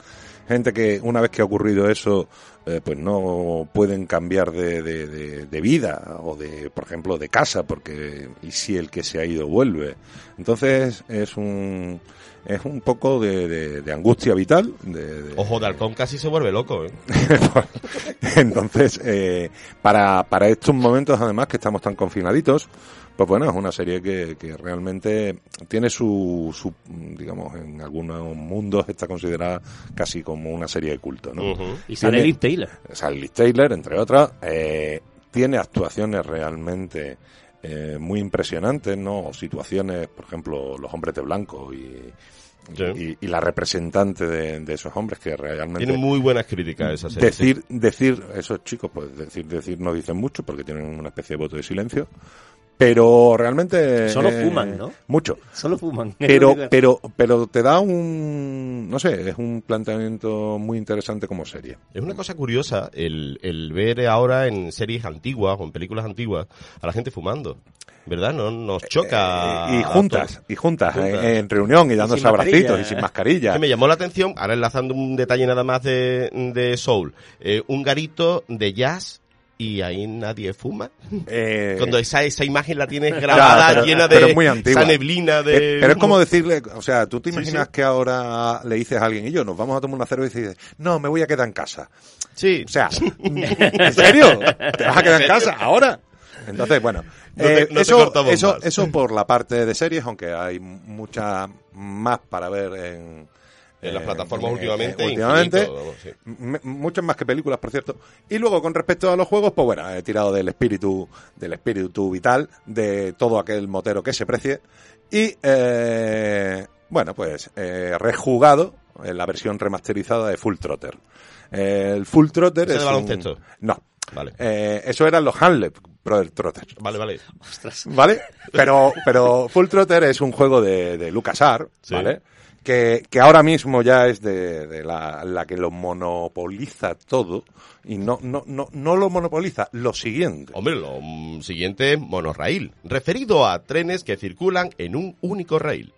Gente que una vez que ha ocurrido eso, eh, pues no pueden cambiar de, de, de- de vida o de, por ejemplo, de casa, porque y si el que se ha ido vuelve. Entonces es un es un poco de, de- de angustia vital. De, de- Ojo de halcón casi se vuelve loco, ¿eh? Entonces, eh, para, para estos momentos, además, que estamos tan confinaditos, pues bueno, es una serie que, que realmente tiene su, su, digamos, en algunos mundos está considerada casi como una serie de culto, ¿no? Y sale Tiene- Taylor. Sale Liv Taylor, entre otras. eh, tiene actuaciones realmente eh, muy impresionantes, ¿no? Situaciones, por ejemplo, los hombres de blanco y, y, y la representante de, de esos hombres que realmente Tiene muy buenas críticas esa serie. decir decir esos chicos pues decir decir no dicen mucho porque tienen una especie de voto de silencio pero realmente Solo eh, fuman, ¿no? mucho Solo fuman. pero pero pero te da un no sé es un planteamiento muy interesante como serie Es una cosa curiosa el, el ver ahora en series antiguas o en películas antiguas a la gente fumando. ¿Verdad? No nos choca. Eh, y a juntas y juntas, Juntas. En, en reunión y dándose abracitos y sin mascarilla Que me llamó la atención, ahora enlazando un detalle nada más de, de Soul, eh, un garito de jazz y ahí nadie fuma. Eh, Cuando esa, esa imagen la tienes grabada, pero- llena de pero es muy antigua. esa neblina de... Eh, Pero es como decirle, o sea, tú te imaginas sí. que ahora le dices a alguien y yo nos vamos a tomar una cerveza y dices, no, me voy a quedar en casa. Sí. O sea, ¿en serio? ¿Te vas a quedar en casa ahora? Entonces, bueno, No te- eh, no eso, eso, eso por la parte de series, aunque hay mucha más para ver en, En las eh, plataformas eh, últimamente, últimamente, infinito, vamos, sí. M- muchas más que películas, por cierto. Y luego, con respecto a los juegos, pues bueno, he tirado del espíritu, del espíritu vital, de todo aquel motero que se precie. Y, eh, bueno, pues, eh, rejugado en la versión remasterizada de Full Trotter. Eh, el Full Trotter ¿Ese es de un- baloncesto? No. Vale. Eh, eso eran los Hamlet Brother Trotters. Vale, vale. ¿Vale? Pero, pero Full Trotter es un juego de, de LucasArts, Sí. ¿vale? Que, que ahora mismo ya es de, de la, la que lo monopoliza todo y no, no, no, no lo monopoliza, lo siguiente. Hombre, lo mm, siguiente es monorraíl, referido a trenes que circulan en un único rail.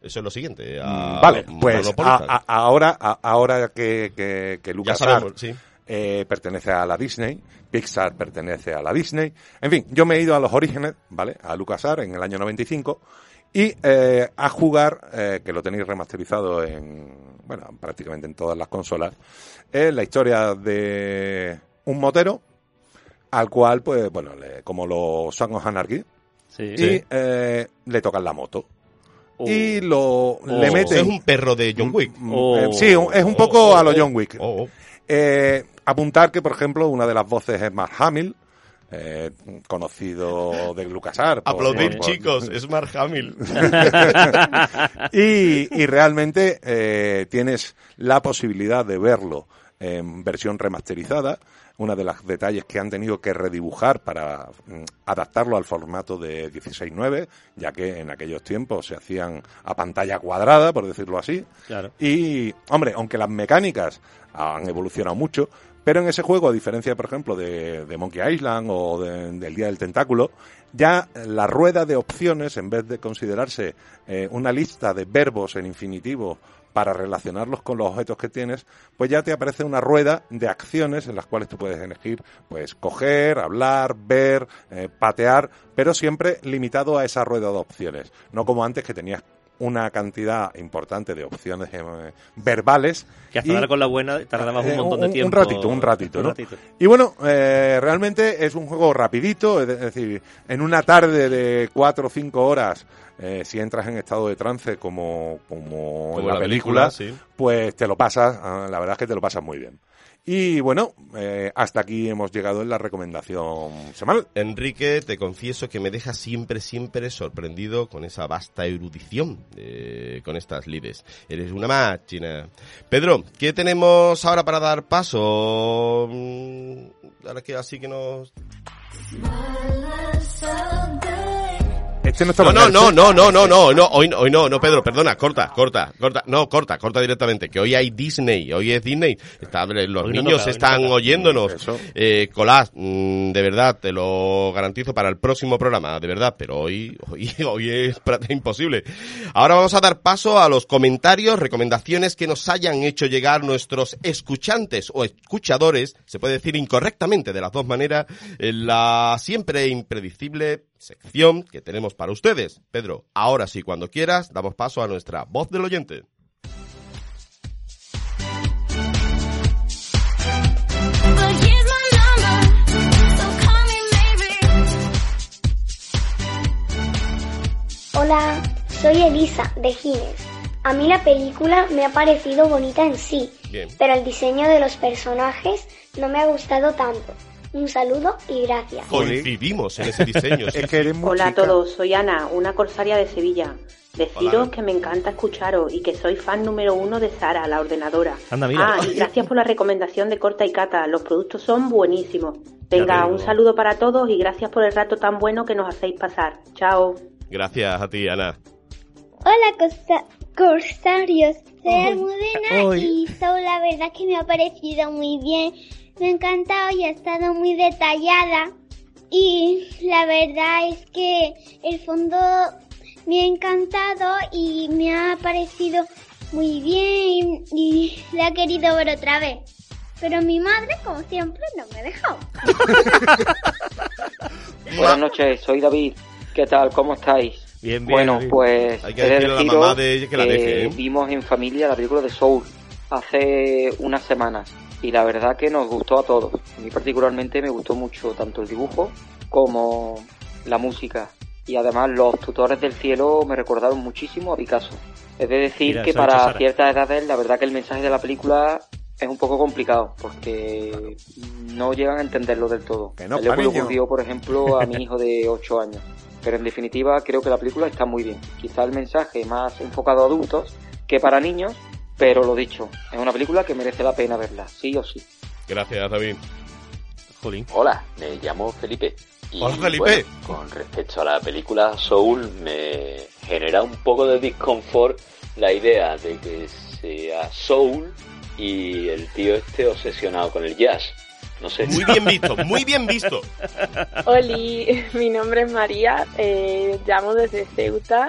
Eso es lo siguiente. a- vale, pues a- a- ahora, a- ahora que, que, que LucasArts sabemos, sí. eh, pertenece a la Disney, Pixar pertenece a la Disney. En fin, yo me he ido a los orígenes, ¿vale? A LucasArts en el año 95 y eh, a jugar, eh, que lo tenéis remasterizado en, bueno, prácticamente en todas las consolas, es la historia de un motero al cual, pues, bueno, le- como los Song of Anarchy, Sí. y eh, le tocan la moto. Oh. Y lo le Oh. meten Es un perro de John Wick. Mm, Oh. eh, sí, es un poco Oh, a lo oh, John Wick. oh, oh. Eh, apuntar que, por ejemplo, una de las voces es Mark Hamill, eh, conocido de LucasArts. Aplaudir, por- por- chicos, es Mark Hamill. y, y realmente eh, tienes la posibilidad de verlo en versión remasterizada. Una de los detalles que han tenido que redibujar para mm, adaptarlo al formato de 16.9, ya que en aquellos tiempos se hacían a pantalla cuadrada, por decirlo así. Claro. Y, hombre, aunque las mecánicas han evolucionado mucho, pero en ese juego, a diferencia, por ejemplo, de, Monkey Island o de- del Día del Tentáculo, ya la rueda de opciones, en vez de considerarse eh, una lista de verbos en infinitivo para relacionarlos con los objetos que tienes, pues ya te aparece una rueda de acciones en las cuales tú puedes elegir, pues coger, hablar, ver, eh, patear, pero siempre limitado a esa rueda de opciones, no como antes que tenías una cantidad importante de opciones eh, verbales. Que hasta y- dar con la buena tardabas un eh, montón de un tiempo. ratito, un ratito, Un ¿no? ratito. Y bueno, eh, realmente es un juego rapidito, es de- es decir, en una tarde de cuatro o cinco horas, eh, si entras en estado de trance como, como, Como en la, la película, película, sí. pues te lo pasas, ah, la verdad es que te lo pasas muy bien. Y bueno, eh, hasta aquí hemos llegado en la recomendación semanal. Enrique, te confieso que me deja siempre, siempre sorprendido con esa vasta erudición de- con estas lides. Eres una máquina. Pedro, ¿qué tenemos ahora para dar paso? Mm, Ahora que así que nos... Este no está No, no, no, no, no, no, no, no, hoy, no, hoy no, no, Pedro, perdona, corta, corta, corta, no, corta, corta directamente, que hoy hay Disney, hoy es Disney, Está- los Hoy no niños toca, hoy no están oyéndonos, eh, Colás, mm, de verdad, te lo garantizo para el próximo programa, de verdad, pero hoy, hoy, hoy es imposible. Ahora vamos a dar paso a los comentarios, recomendaciones que nos hayan hecho llegar nuestros escuchantes o escuchadores, se puede decir incorrectamente de las dos maneras, en la siempre impredecible sección que tenemos para ustedes. Pedro, ahora sí, cuando quieras, damos paso a nuestra voz del oyente. Hola, soy Elisa de Gines. A mí la película me ha parecido bonita en sí, Bien. pero el diseño de los personajes no me ha gustado tanto. Un saludo y gracias. Coincidimos en ese diseño. sí, Es que eres muy Hola a todos, soy Ana, una corsaria de Sevilla. Deciros Hola. que me encanta escucharos y que soy fan número uno de Sara, la ordenadora. Anda, mira. Ah, y gracias por la recomendación de Corta y Cata. Los productos son buenísimos. Venga, un saludo para todos y gracias por el rato tan bueno que nos hacéis pasar. Chao. Gracias a ti, Ana. Hola, costa- corsarios. Soy Almudena ay. y Soul la verdad que me ha parecido muy bien. Me ha encantado y ha estado muy detallada. Y la verdad es que el fondo me ha encantado y me ha parecido muy bien y, la he querido ver otra vez. Pero mi madre, como siempre, no me dejó. Buenas noches, soy David. ¿Qué tal? ¿Cómo estáis? Bien, bien. Bueno, pues Hay que he de decirle a la mamá de ella que la deje, ¿eh? vimos en familia la película de Soul hace unas semanas y la verdad que nos gustó a todos. A mí particularmente me gustó mucho tanto el dibujo como la música y además los tutores del cielo me recordaron muchísimo a Picasso. Es de decir Mira, que para ciertas edades la verdad que el mensaje de la película es un poco complicado porque no llegan a entenderlo del todo. Que no, Es lo que le ocurrió, por ejemplo, a mi hijo de 8 años. Pero en definitiva creo que la película está muy bien. Quizá el mensaje más enfocado a adultos que para niños, pero lo dicho, es una película que merece la pena verla, sí o sí. Gracias, David. Jolín. Hola, me llamo Felipe. Y, Hola, Felipe. bueno, con respecto a la película Soul, me genera un poco de disconfort la idea de que sea Soul y el tío esté obsesionado con el jazz. No sé. Muy bien visto, muy bien visto. Oli, mi nombre es María, eh, llamo desde Ceuta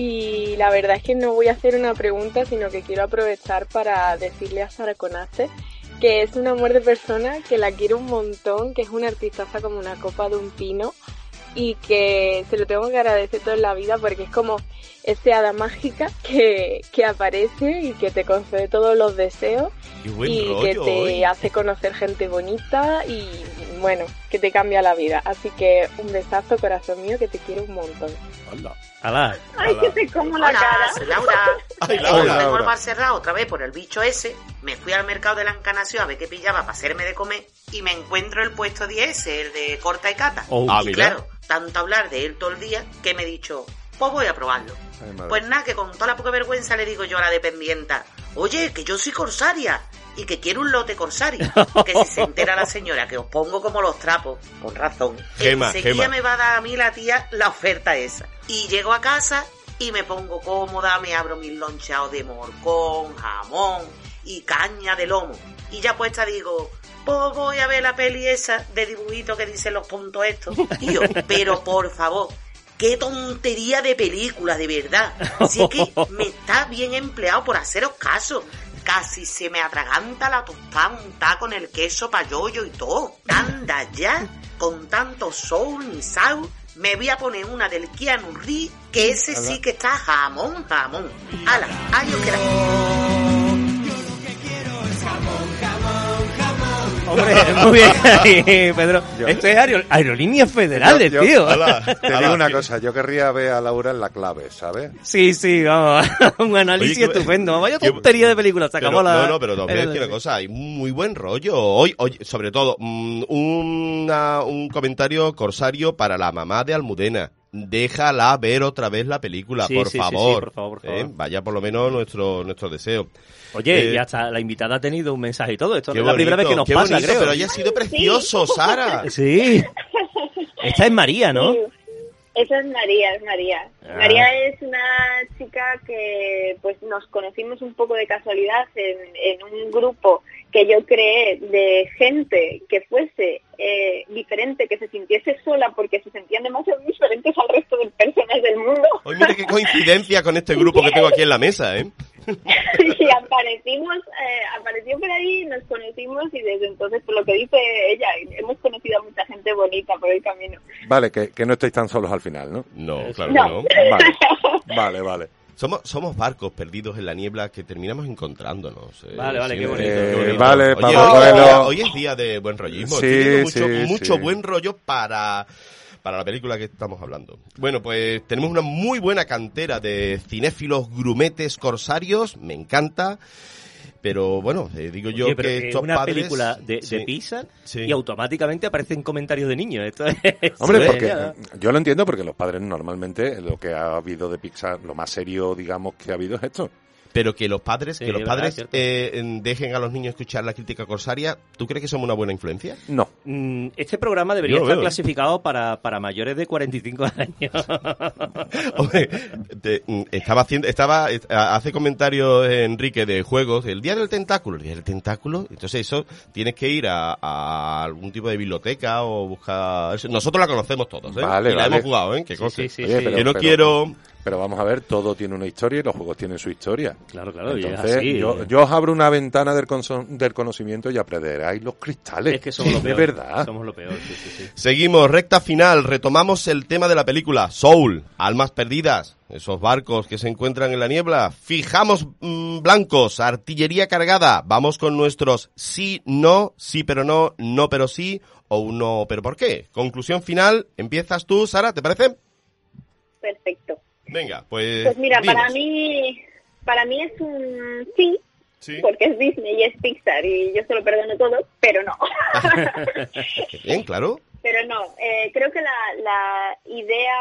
y la verdad es que no voy a hacer una pregunta, sino que quiero aprovechar para decirle a Sara Conace que es un amor de persona, que la quiero un montón, que es una artistaza como una copa de un pino y que se lo tengo que agradecer toda la vida porque es como ese hada mágica que, que aparece y que te concede todos los deseos y rollo que te hoy. hace conocer gente bonita y bueno, que te cambia la vida. Así que un besazo, corazón mío, que te quiero un montón. Alá. Ay, que te como la Hola, cara. soy Laura. Ay, Laura. El bar cerrado otra vez por el bicho ese. Me fui al mercado de la Encarnación a ver qué pillaba para hacerme de comer y me encuentro el puesto 10, el de corta y cata. Oh. Ah, y mira. claro, tanto hablar de él todo el día que me he dicho, pues voy a probarlo. Ay. Pues nada, que con toda la poca vergüenza le digo yo a la dependienta, oye, que yo soy corsaria y que quiero un lote corsario. Que si se entera la señora que os pongo como los trapos, con razón, Gema, enseguida Gema. me va a dar a mí la tía la oferta esa. Y llego a casa y me pongo cómoda, me abro mis lonchados de morcón, jamón y caña de lomo. Y ya puesta digo, pues voy a ver la peli esa de dibujito que dicen los tontos estos. Yo, pero por favor, qué tontería de película, de verdad. Es que me está bien empleado por haceros caso. Casi se me atraganta la tostada untada con el queso payollo y todo. Anda ya, con tanto soul ni sal, me voy a poner una del Keanu Reeves, que ese sí que está jamón, jamón. Ala, ahí os quedáis. Hombre, muy bien ahí, Pedro. Esto es aero- aerolíneas federales, Yo- yo- tío. hola, te digo una cosa, yo querría ver a Laura en la clave, ¿sabes? Sí, sí, vamos. Un análisis Oye, estupendo. Vaya tontería de película. Se acabó la. No, no, pero también decir una cosa, hay muy buen rollo. Hoy, hoy sobre todo, mm, una- un comentario corsario para la mamá de Almudena. Déjala ver otra vez la película, Sí, por, sí, sí, sí, favor. por favor, por ¿eh? favor. Vaya por lo menos nuestro, nuestro deseo. Oye, Eh, y hasta la invitada ha tenido un mensaje y todo. Esto Qué es la primera vez que nos qué pasa, bonito, creo. pero haya sido precioso, Sara. Sí. Esta es María, ¿no? Esa es María, es María. Ah. María es una chica que pues nos conocimos un poco de casualidad en, en un grupo que yo creé de gente que fuese eh, diferente, que se sintiese sola porque se sentían demasiado diferentes al resto de personas del mundo. Hoy mira qué coincidencia con este grupo que tengo aquí en la mesa, ¿eh? y aparecimos, eh, apareció por ahí, nos conocimos y desde entonces, por lo que dice ella, hemos conocido a mucha gente bonita por el camino. Vale, que, que no estáis tan solos al final, ¿no? No, claro No. que no. Vale, vale, vale. Somos, somos barcos perdidos en la niebla que terminamos encontrándonos. eh. Vale, vale, Sí, qué bonito, eh, qué bonito. vale, Oye, Pablo hoy, Coelho. hoy es día de buen rollismo. Sí, mucho, sí, mucho sí. buen rollo para, para la película que estamos hablando. Bueno, pues tenemos una muy buena cantera de cinéfilos grumetes corsarios. Me encanta. Pero bueno, eh, digo yo Oye, pero que que estos una padres- película de, Sí. de Pixar Sí. y automáticamente aparecen comentarios de niños. Esto es... Hombre, porque yo lo entiendo porque los padres normalmente lo que ha habido de Pixar, lo más serio, digamos, que ha habido es esto. Pero que los padres, Sí, que los verdad, padres eh, en- dejen a los niños escuchar la crítica corsaria, ¿tú crees que somos una buena influencia? No. Mm, Este programa debería estar veo. clasificado para, para mayores de 45 años. Hombre, te- mm, estaba haciendo, estaba, eh, hace comentarios eh, Enrique de juegos, el día del tentáculo, el día del tentáculo, entonces eso tienes que ir a, a algún tipo de biblioteca o buscar, nosotros la conocemos todos, ¿eh? Vale, y la vale. hemos jugado, ¿eh? Que Sí, sí, sí, Oye, sí. pero- que no pero- quiero, Pero vamos a ver, todo tiene una historia y los juegos tienen su historia. Claro, claro, y es Entonces, así. yo, yo os abro una ventana del, del conocimiento y aprenderáis los cristales. Es que somos lo de peor. verdad. Somos lo peor, sí, sí, sí. Seguimos, recta final, retomamos el tema de la película, Soul, almas perdidas, esos barcos que se encuentran en la niebla, fijamos mm, blancos, artillería cargada, vamos con nuestros sí, no, sí pero no, no pero sí, o un no pero por qué. Conclusión final, empiezas tú, Sara, ¿te parece? Perfecto. Venga, pues... Pues mira, dinos. para mí, para mí es un sí, Sí. porque es Disney y es Pixar y yo se lo perdono todo, pero no. Bien, claro. Pero no, eh, creo que la, la idea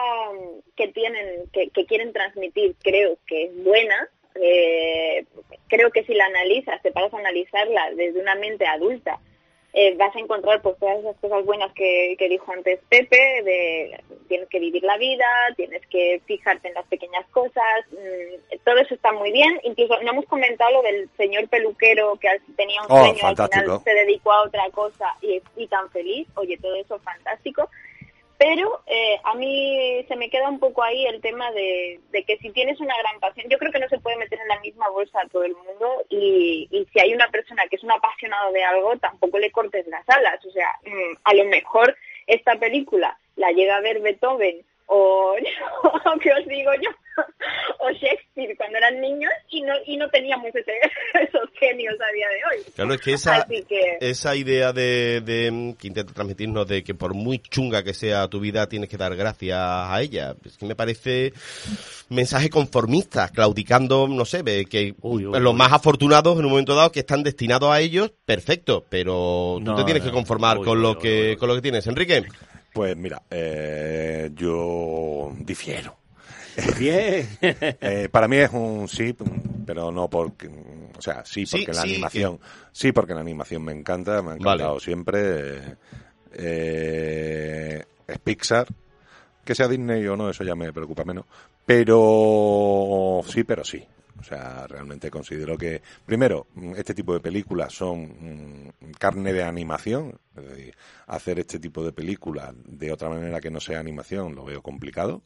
que tienen, que, que quieren transmitir, creo que es buena. Eh, creo que si la analizas, te paras a analizarla desde una mente adulta, eh, vas a encontrar pues todas esas cosas buenas que, que dijo antes Pepe, de tienes que vivir la vida, tienes que fijarte en las pequeñas cosas, mm, todo eso está muy bien. Incluso no hemos comentado lo del señor peluquero que al- tenía un Oh, sueño, al fantástico. final se dedicó a otra cosa y, y tan feliz. Oye, todo eso fantástico. Pero eh, a mí se me queda un poco ahí el tema de, de que si tienes una gran pasión, yo creo que no se puede meter en la misma bolsa a todo el mundo y, y si hay una persona que es un apasionado de algo, tampoco le cortes las alas. O sea, mm, a lo mejor esta película la llega a ver Beethoven o, o ¿qué os digo yo? o Shakespeare cuando eran niños y no, y no teníamos ese- esos genios a día de hoy. Claro, es que esa, que... esa idea de, de, que intenta transmitirnos de que por muy chunga que sea tu vida tienes que dar gracias a ella, es que me parece mensaje conformista, claudicando, no sé, que los más afortunados en un momento dado que están destinados a ellos, perfecto, pero tú No, te tienes no. que conformar Uy, con uy, lo uy, que con lo que tienes, Enrique. Pues mira, eh, yo difiero. Bien. Eh, para mí es un sí, pero no porque, o sea, sí Sí, porque la sí, animación, sí porque la animación me encanta, me ha encantado siempre. eh, eh, es Pixar, que sea Disney o no, eso ya me preocupa menos. Pero sí, pero sí. O sea, realmente considero que, primero, este tipo de películas son mm, carne de animación. Hacer este tipo de películas de otra manera que no sea animación lo veo complicado.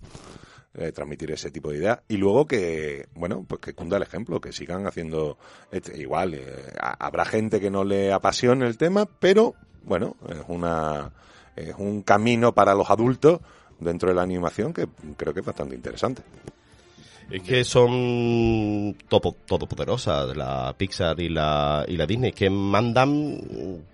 eh, transmitir ese tipo de ideas. Y luego que, bueno, pues que cunda el ejemplo, que sigan haciendo. este- igual, eh, ha- habrá gente que no le apasione el tema, pero, bueno, es una. Es un camino para los adultos dentro de la animación que creo que es bastante interesante. Es que son topo- todopoderosas la Pixar y la, y la Disney, que mandan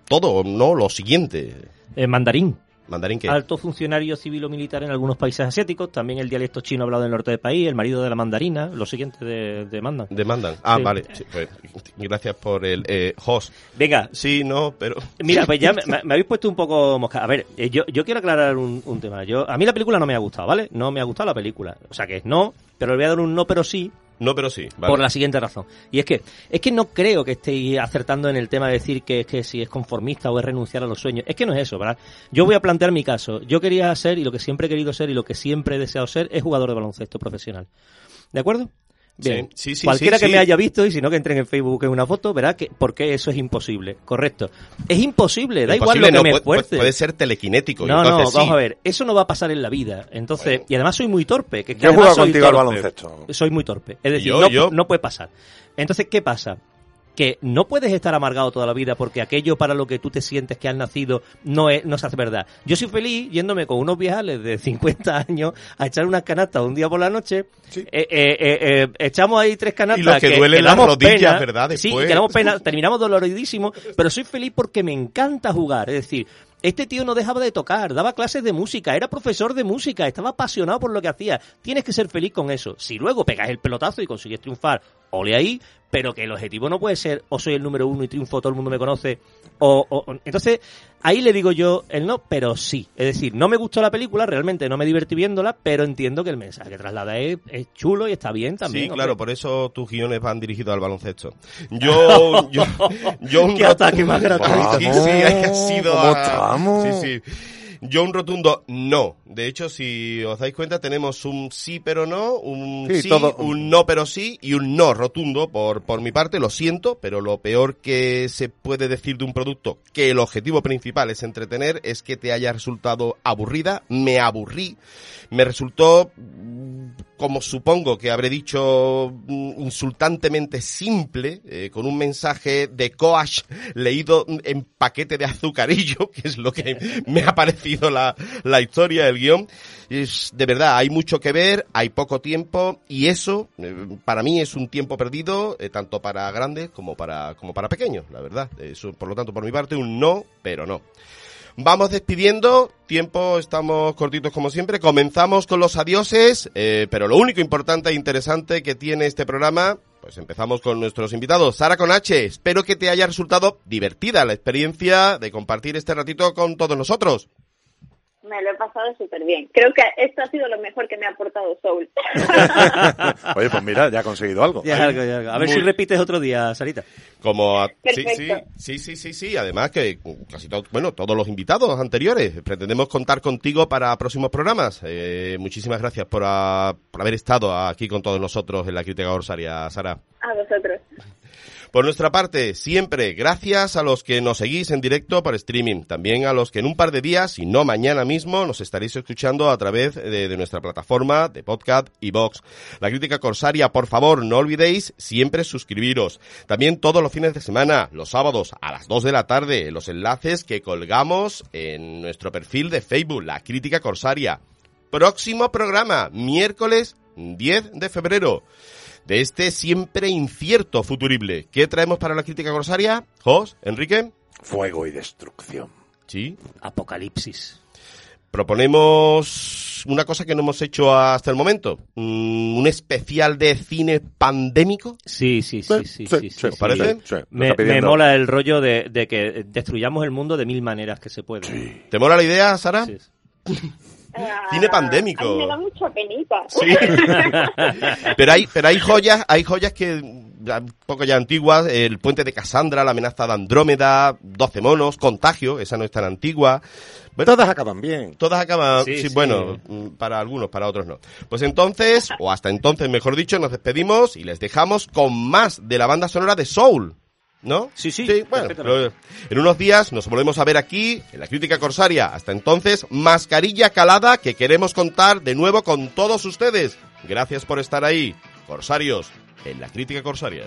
todo, ¿no? Lo siguiente. Eh, mandarín. ¿Mandarín qué? Alto funcionario civil o militar en algunos países asiáticos, también el dialecto chino hablado en el norte del país, el marido de la mandarina, lo siguiente de, de mandan. Demandan. Ah, Sí. vale. Sí, pues, gracias por el eh, host. Venga. Sí, no, pero... Mira, pues ya me habéis puesto un poco mosca. A ver, eh, yo, yo quiero aclarar un, un tema. Yo, a mí la película no me ha gustado, ¿vale? No me ha gustado la película. O sea que es no, pero le voy a dar un no, pero sí, No, pero sí. vale. por la siguiente razón. Y es que, es que no creo que estéis acertando en el tema de decir que, que si es conformista o es renunciar a los sueños. Es que no es eso, ¿verdad? Yo voy a plantear mi caso. Yo quería ser, y lo que siempre he querido ser, y lo que siempre he deseado ser, es jugador de baloncesto profesional. ¿De acuerdo? Bien. Sí, sí, sí, Cualquiera sí, que sí. me haya visto, y si no que entren en Facebook en una foto, verá que por qué eso es imposible. Correcto. Es imposible, da igual lo que no, me esfuerce. puede ser telequinético. y No, no, vamos sí. a ver, eso no va a pasar en la vida. Entonces, y además soy muy torpe. Que, que Yo he además jugado soy contigo al baloncesto. Soy muy torpe. Es decir, Yo- no, yo- no puede pasar. Entonces, ¿qué pasa? Que no puedes estar amargado toda la vida porque aquello para lo que tú te sientes que has nacido no, es, no se hace verdad. Yo soy feliz yéndome con unos viejales de 50 años a echar unas canastas un día por la noche. Eh, eh, eh, eh, echamos ahí tres canastas. Y lo que duelen las damos rodillas, pena. ¿verdad? Sí, que damos pena, terminamos doloridísimos, pero soy feliz porque me encanta jugar. Es decir, este tío no dejaba de tocar, daba clases de música, era profesor de música, estaba apasionado por lo que hacía. Tienes que ser feliz con eso. Si luego pegas el pelotazo y consigues triunfar, ole ahí, pero que el objetivo no puede ser o soy el número uno y triunfo, todo el mundo me conoce, o, o- o- entonces ahí le digo yo el no, pero sí. Es decir, no me gustó la película, realmente no me divertí viéndola, pero entiendo que el mensaje que traslada es, es chulo y está bien también. Sí, hombre. claro, por eso tus guiones van dirigidos al baloncesto. Yo, yo, yo un Qué ataque más gratuito. Sí, sí, ha sido. ¿Cómo a- estamos? Sí, sí. Yo un rotundo no. De hecho, si os dais cuenta, tenemos un sí pero no, un Sí, sí, todo- un no pero sí y un no rotundo por, por mi parte. Lo siento, pero lo peor que se puede decir de un producto que el objetivo principal es entretener es que te haya resultado aburrida. Me aburrí. Me resultó como supongo que habré dicho, mm, insultantemente simple, eh, con un mensaje de coach leído en paquete de azucarillo, que es lo que me ha parecido la, la historia, el guion. Es, de verdad, hay mucho que ver, hay poco tiempo, y eso, eh, para mí, es un tiempo perdido, eh, tanto para grandes como para, como para pequeños, la verdad. Por lo tanto, por mi parte, un no, pero no. Vamos despidiendo, tiempo, estamos cortitos como siempre, comenzamos con los adioses, eh, pero lo único importante e interesante que tiene este programa, pues empezamos con nuestros invitados. Sara con H, espero que te haya resultado divertida la experiencia de compartir este ratito con todos nosotros. Me lo he pasado súper bien. Creo que esto ha sido lo mejor que me ha aportado Soul. Oye, pues mira, ya ha conseguido algo. Ya, algo, ya, algo. A ver Muy- si repites otro día, Sarita. Como a- sí, sí, sí, sí, sí, sí, además que casi todo, bueno, todos los invitados anteriores, pretendemos contar contigo para próximos programas. Eh, muchísimas gracias por, por haber estado aquí con todos nosotros en la crítica Orsaria, Sara. A vosotros. Por nuestra parte, siempre gracias a los que nos seguís en directo por streaming, también a los que en un par de días, y no mañana mismo, nos estaréis escuchando a través de, de nuestra plataforma de podcast y box. La crítica corsaria, por favor, no olvidéis siempre suscribiros. También todos los fines de semana, los sábados a las 2 de la tarde, los enlaces que colgamos en nuestro perfil de Facebook, La Crítica Corsaria. Próximo programa, miércoles 10 de febrero de este siempre incierto futurible. ¿Qué traemos para la crítica corsaria? Jos, Enrique. Fuego y destrucción. Sí. Apocalipsis. Proponemos una cosa que no hemos hecho hasta el momento. Mm, Un especial de cine pandémico. Sí, sí, sí, sí, sí, sí, ¿Os parece? sí. Me, me mola el rollo de, de que destruyamos el mundo de mil maneras que se puede. ¿Te mola la idea, Sara? Sí. Cine A pandémico. me da mucha penita. Sí. pero hay, pero hay joyas, hay joyas que un poco ya antiguas, el puente de Cassandra, la amenaza de Andrómeda, 12 monos, contagio, esa no es tan antigua. Bueno, Todas acaban bien. Todas acaban, Sí, sí, sí. bueno, mm, para algunos, para otros no. Pues entonces, o hasta entonces, mejor dicho, nos despedimos y les dejamos con más de la banda sonora de Soul. ¿No? Sí, sí. sí bueno, eh, en unos días nos volvemos a ver aquí, en la crítica corsaria. Hasta entonces, mascarilla calada que queremos contar de nuevo con todos ustedes. Gracias por estar ahí, corsarios, en la crítica corsaria.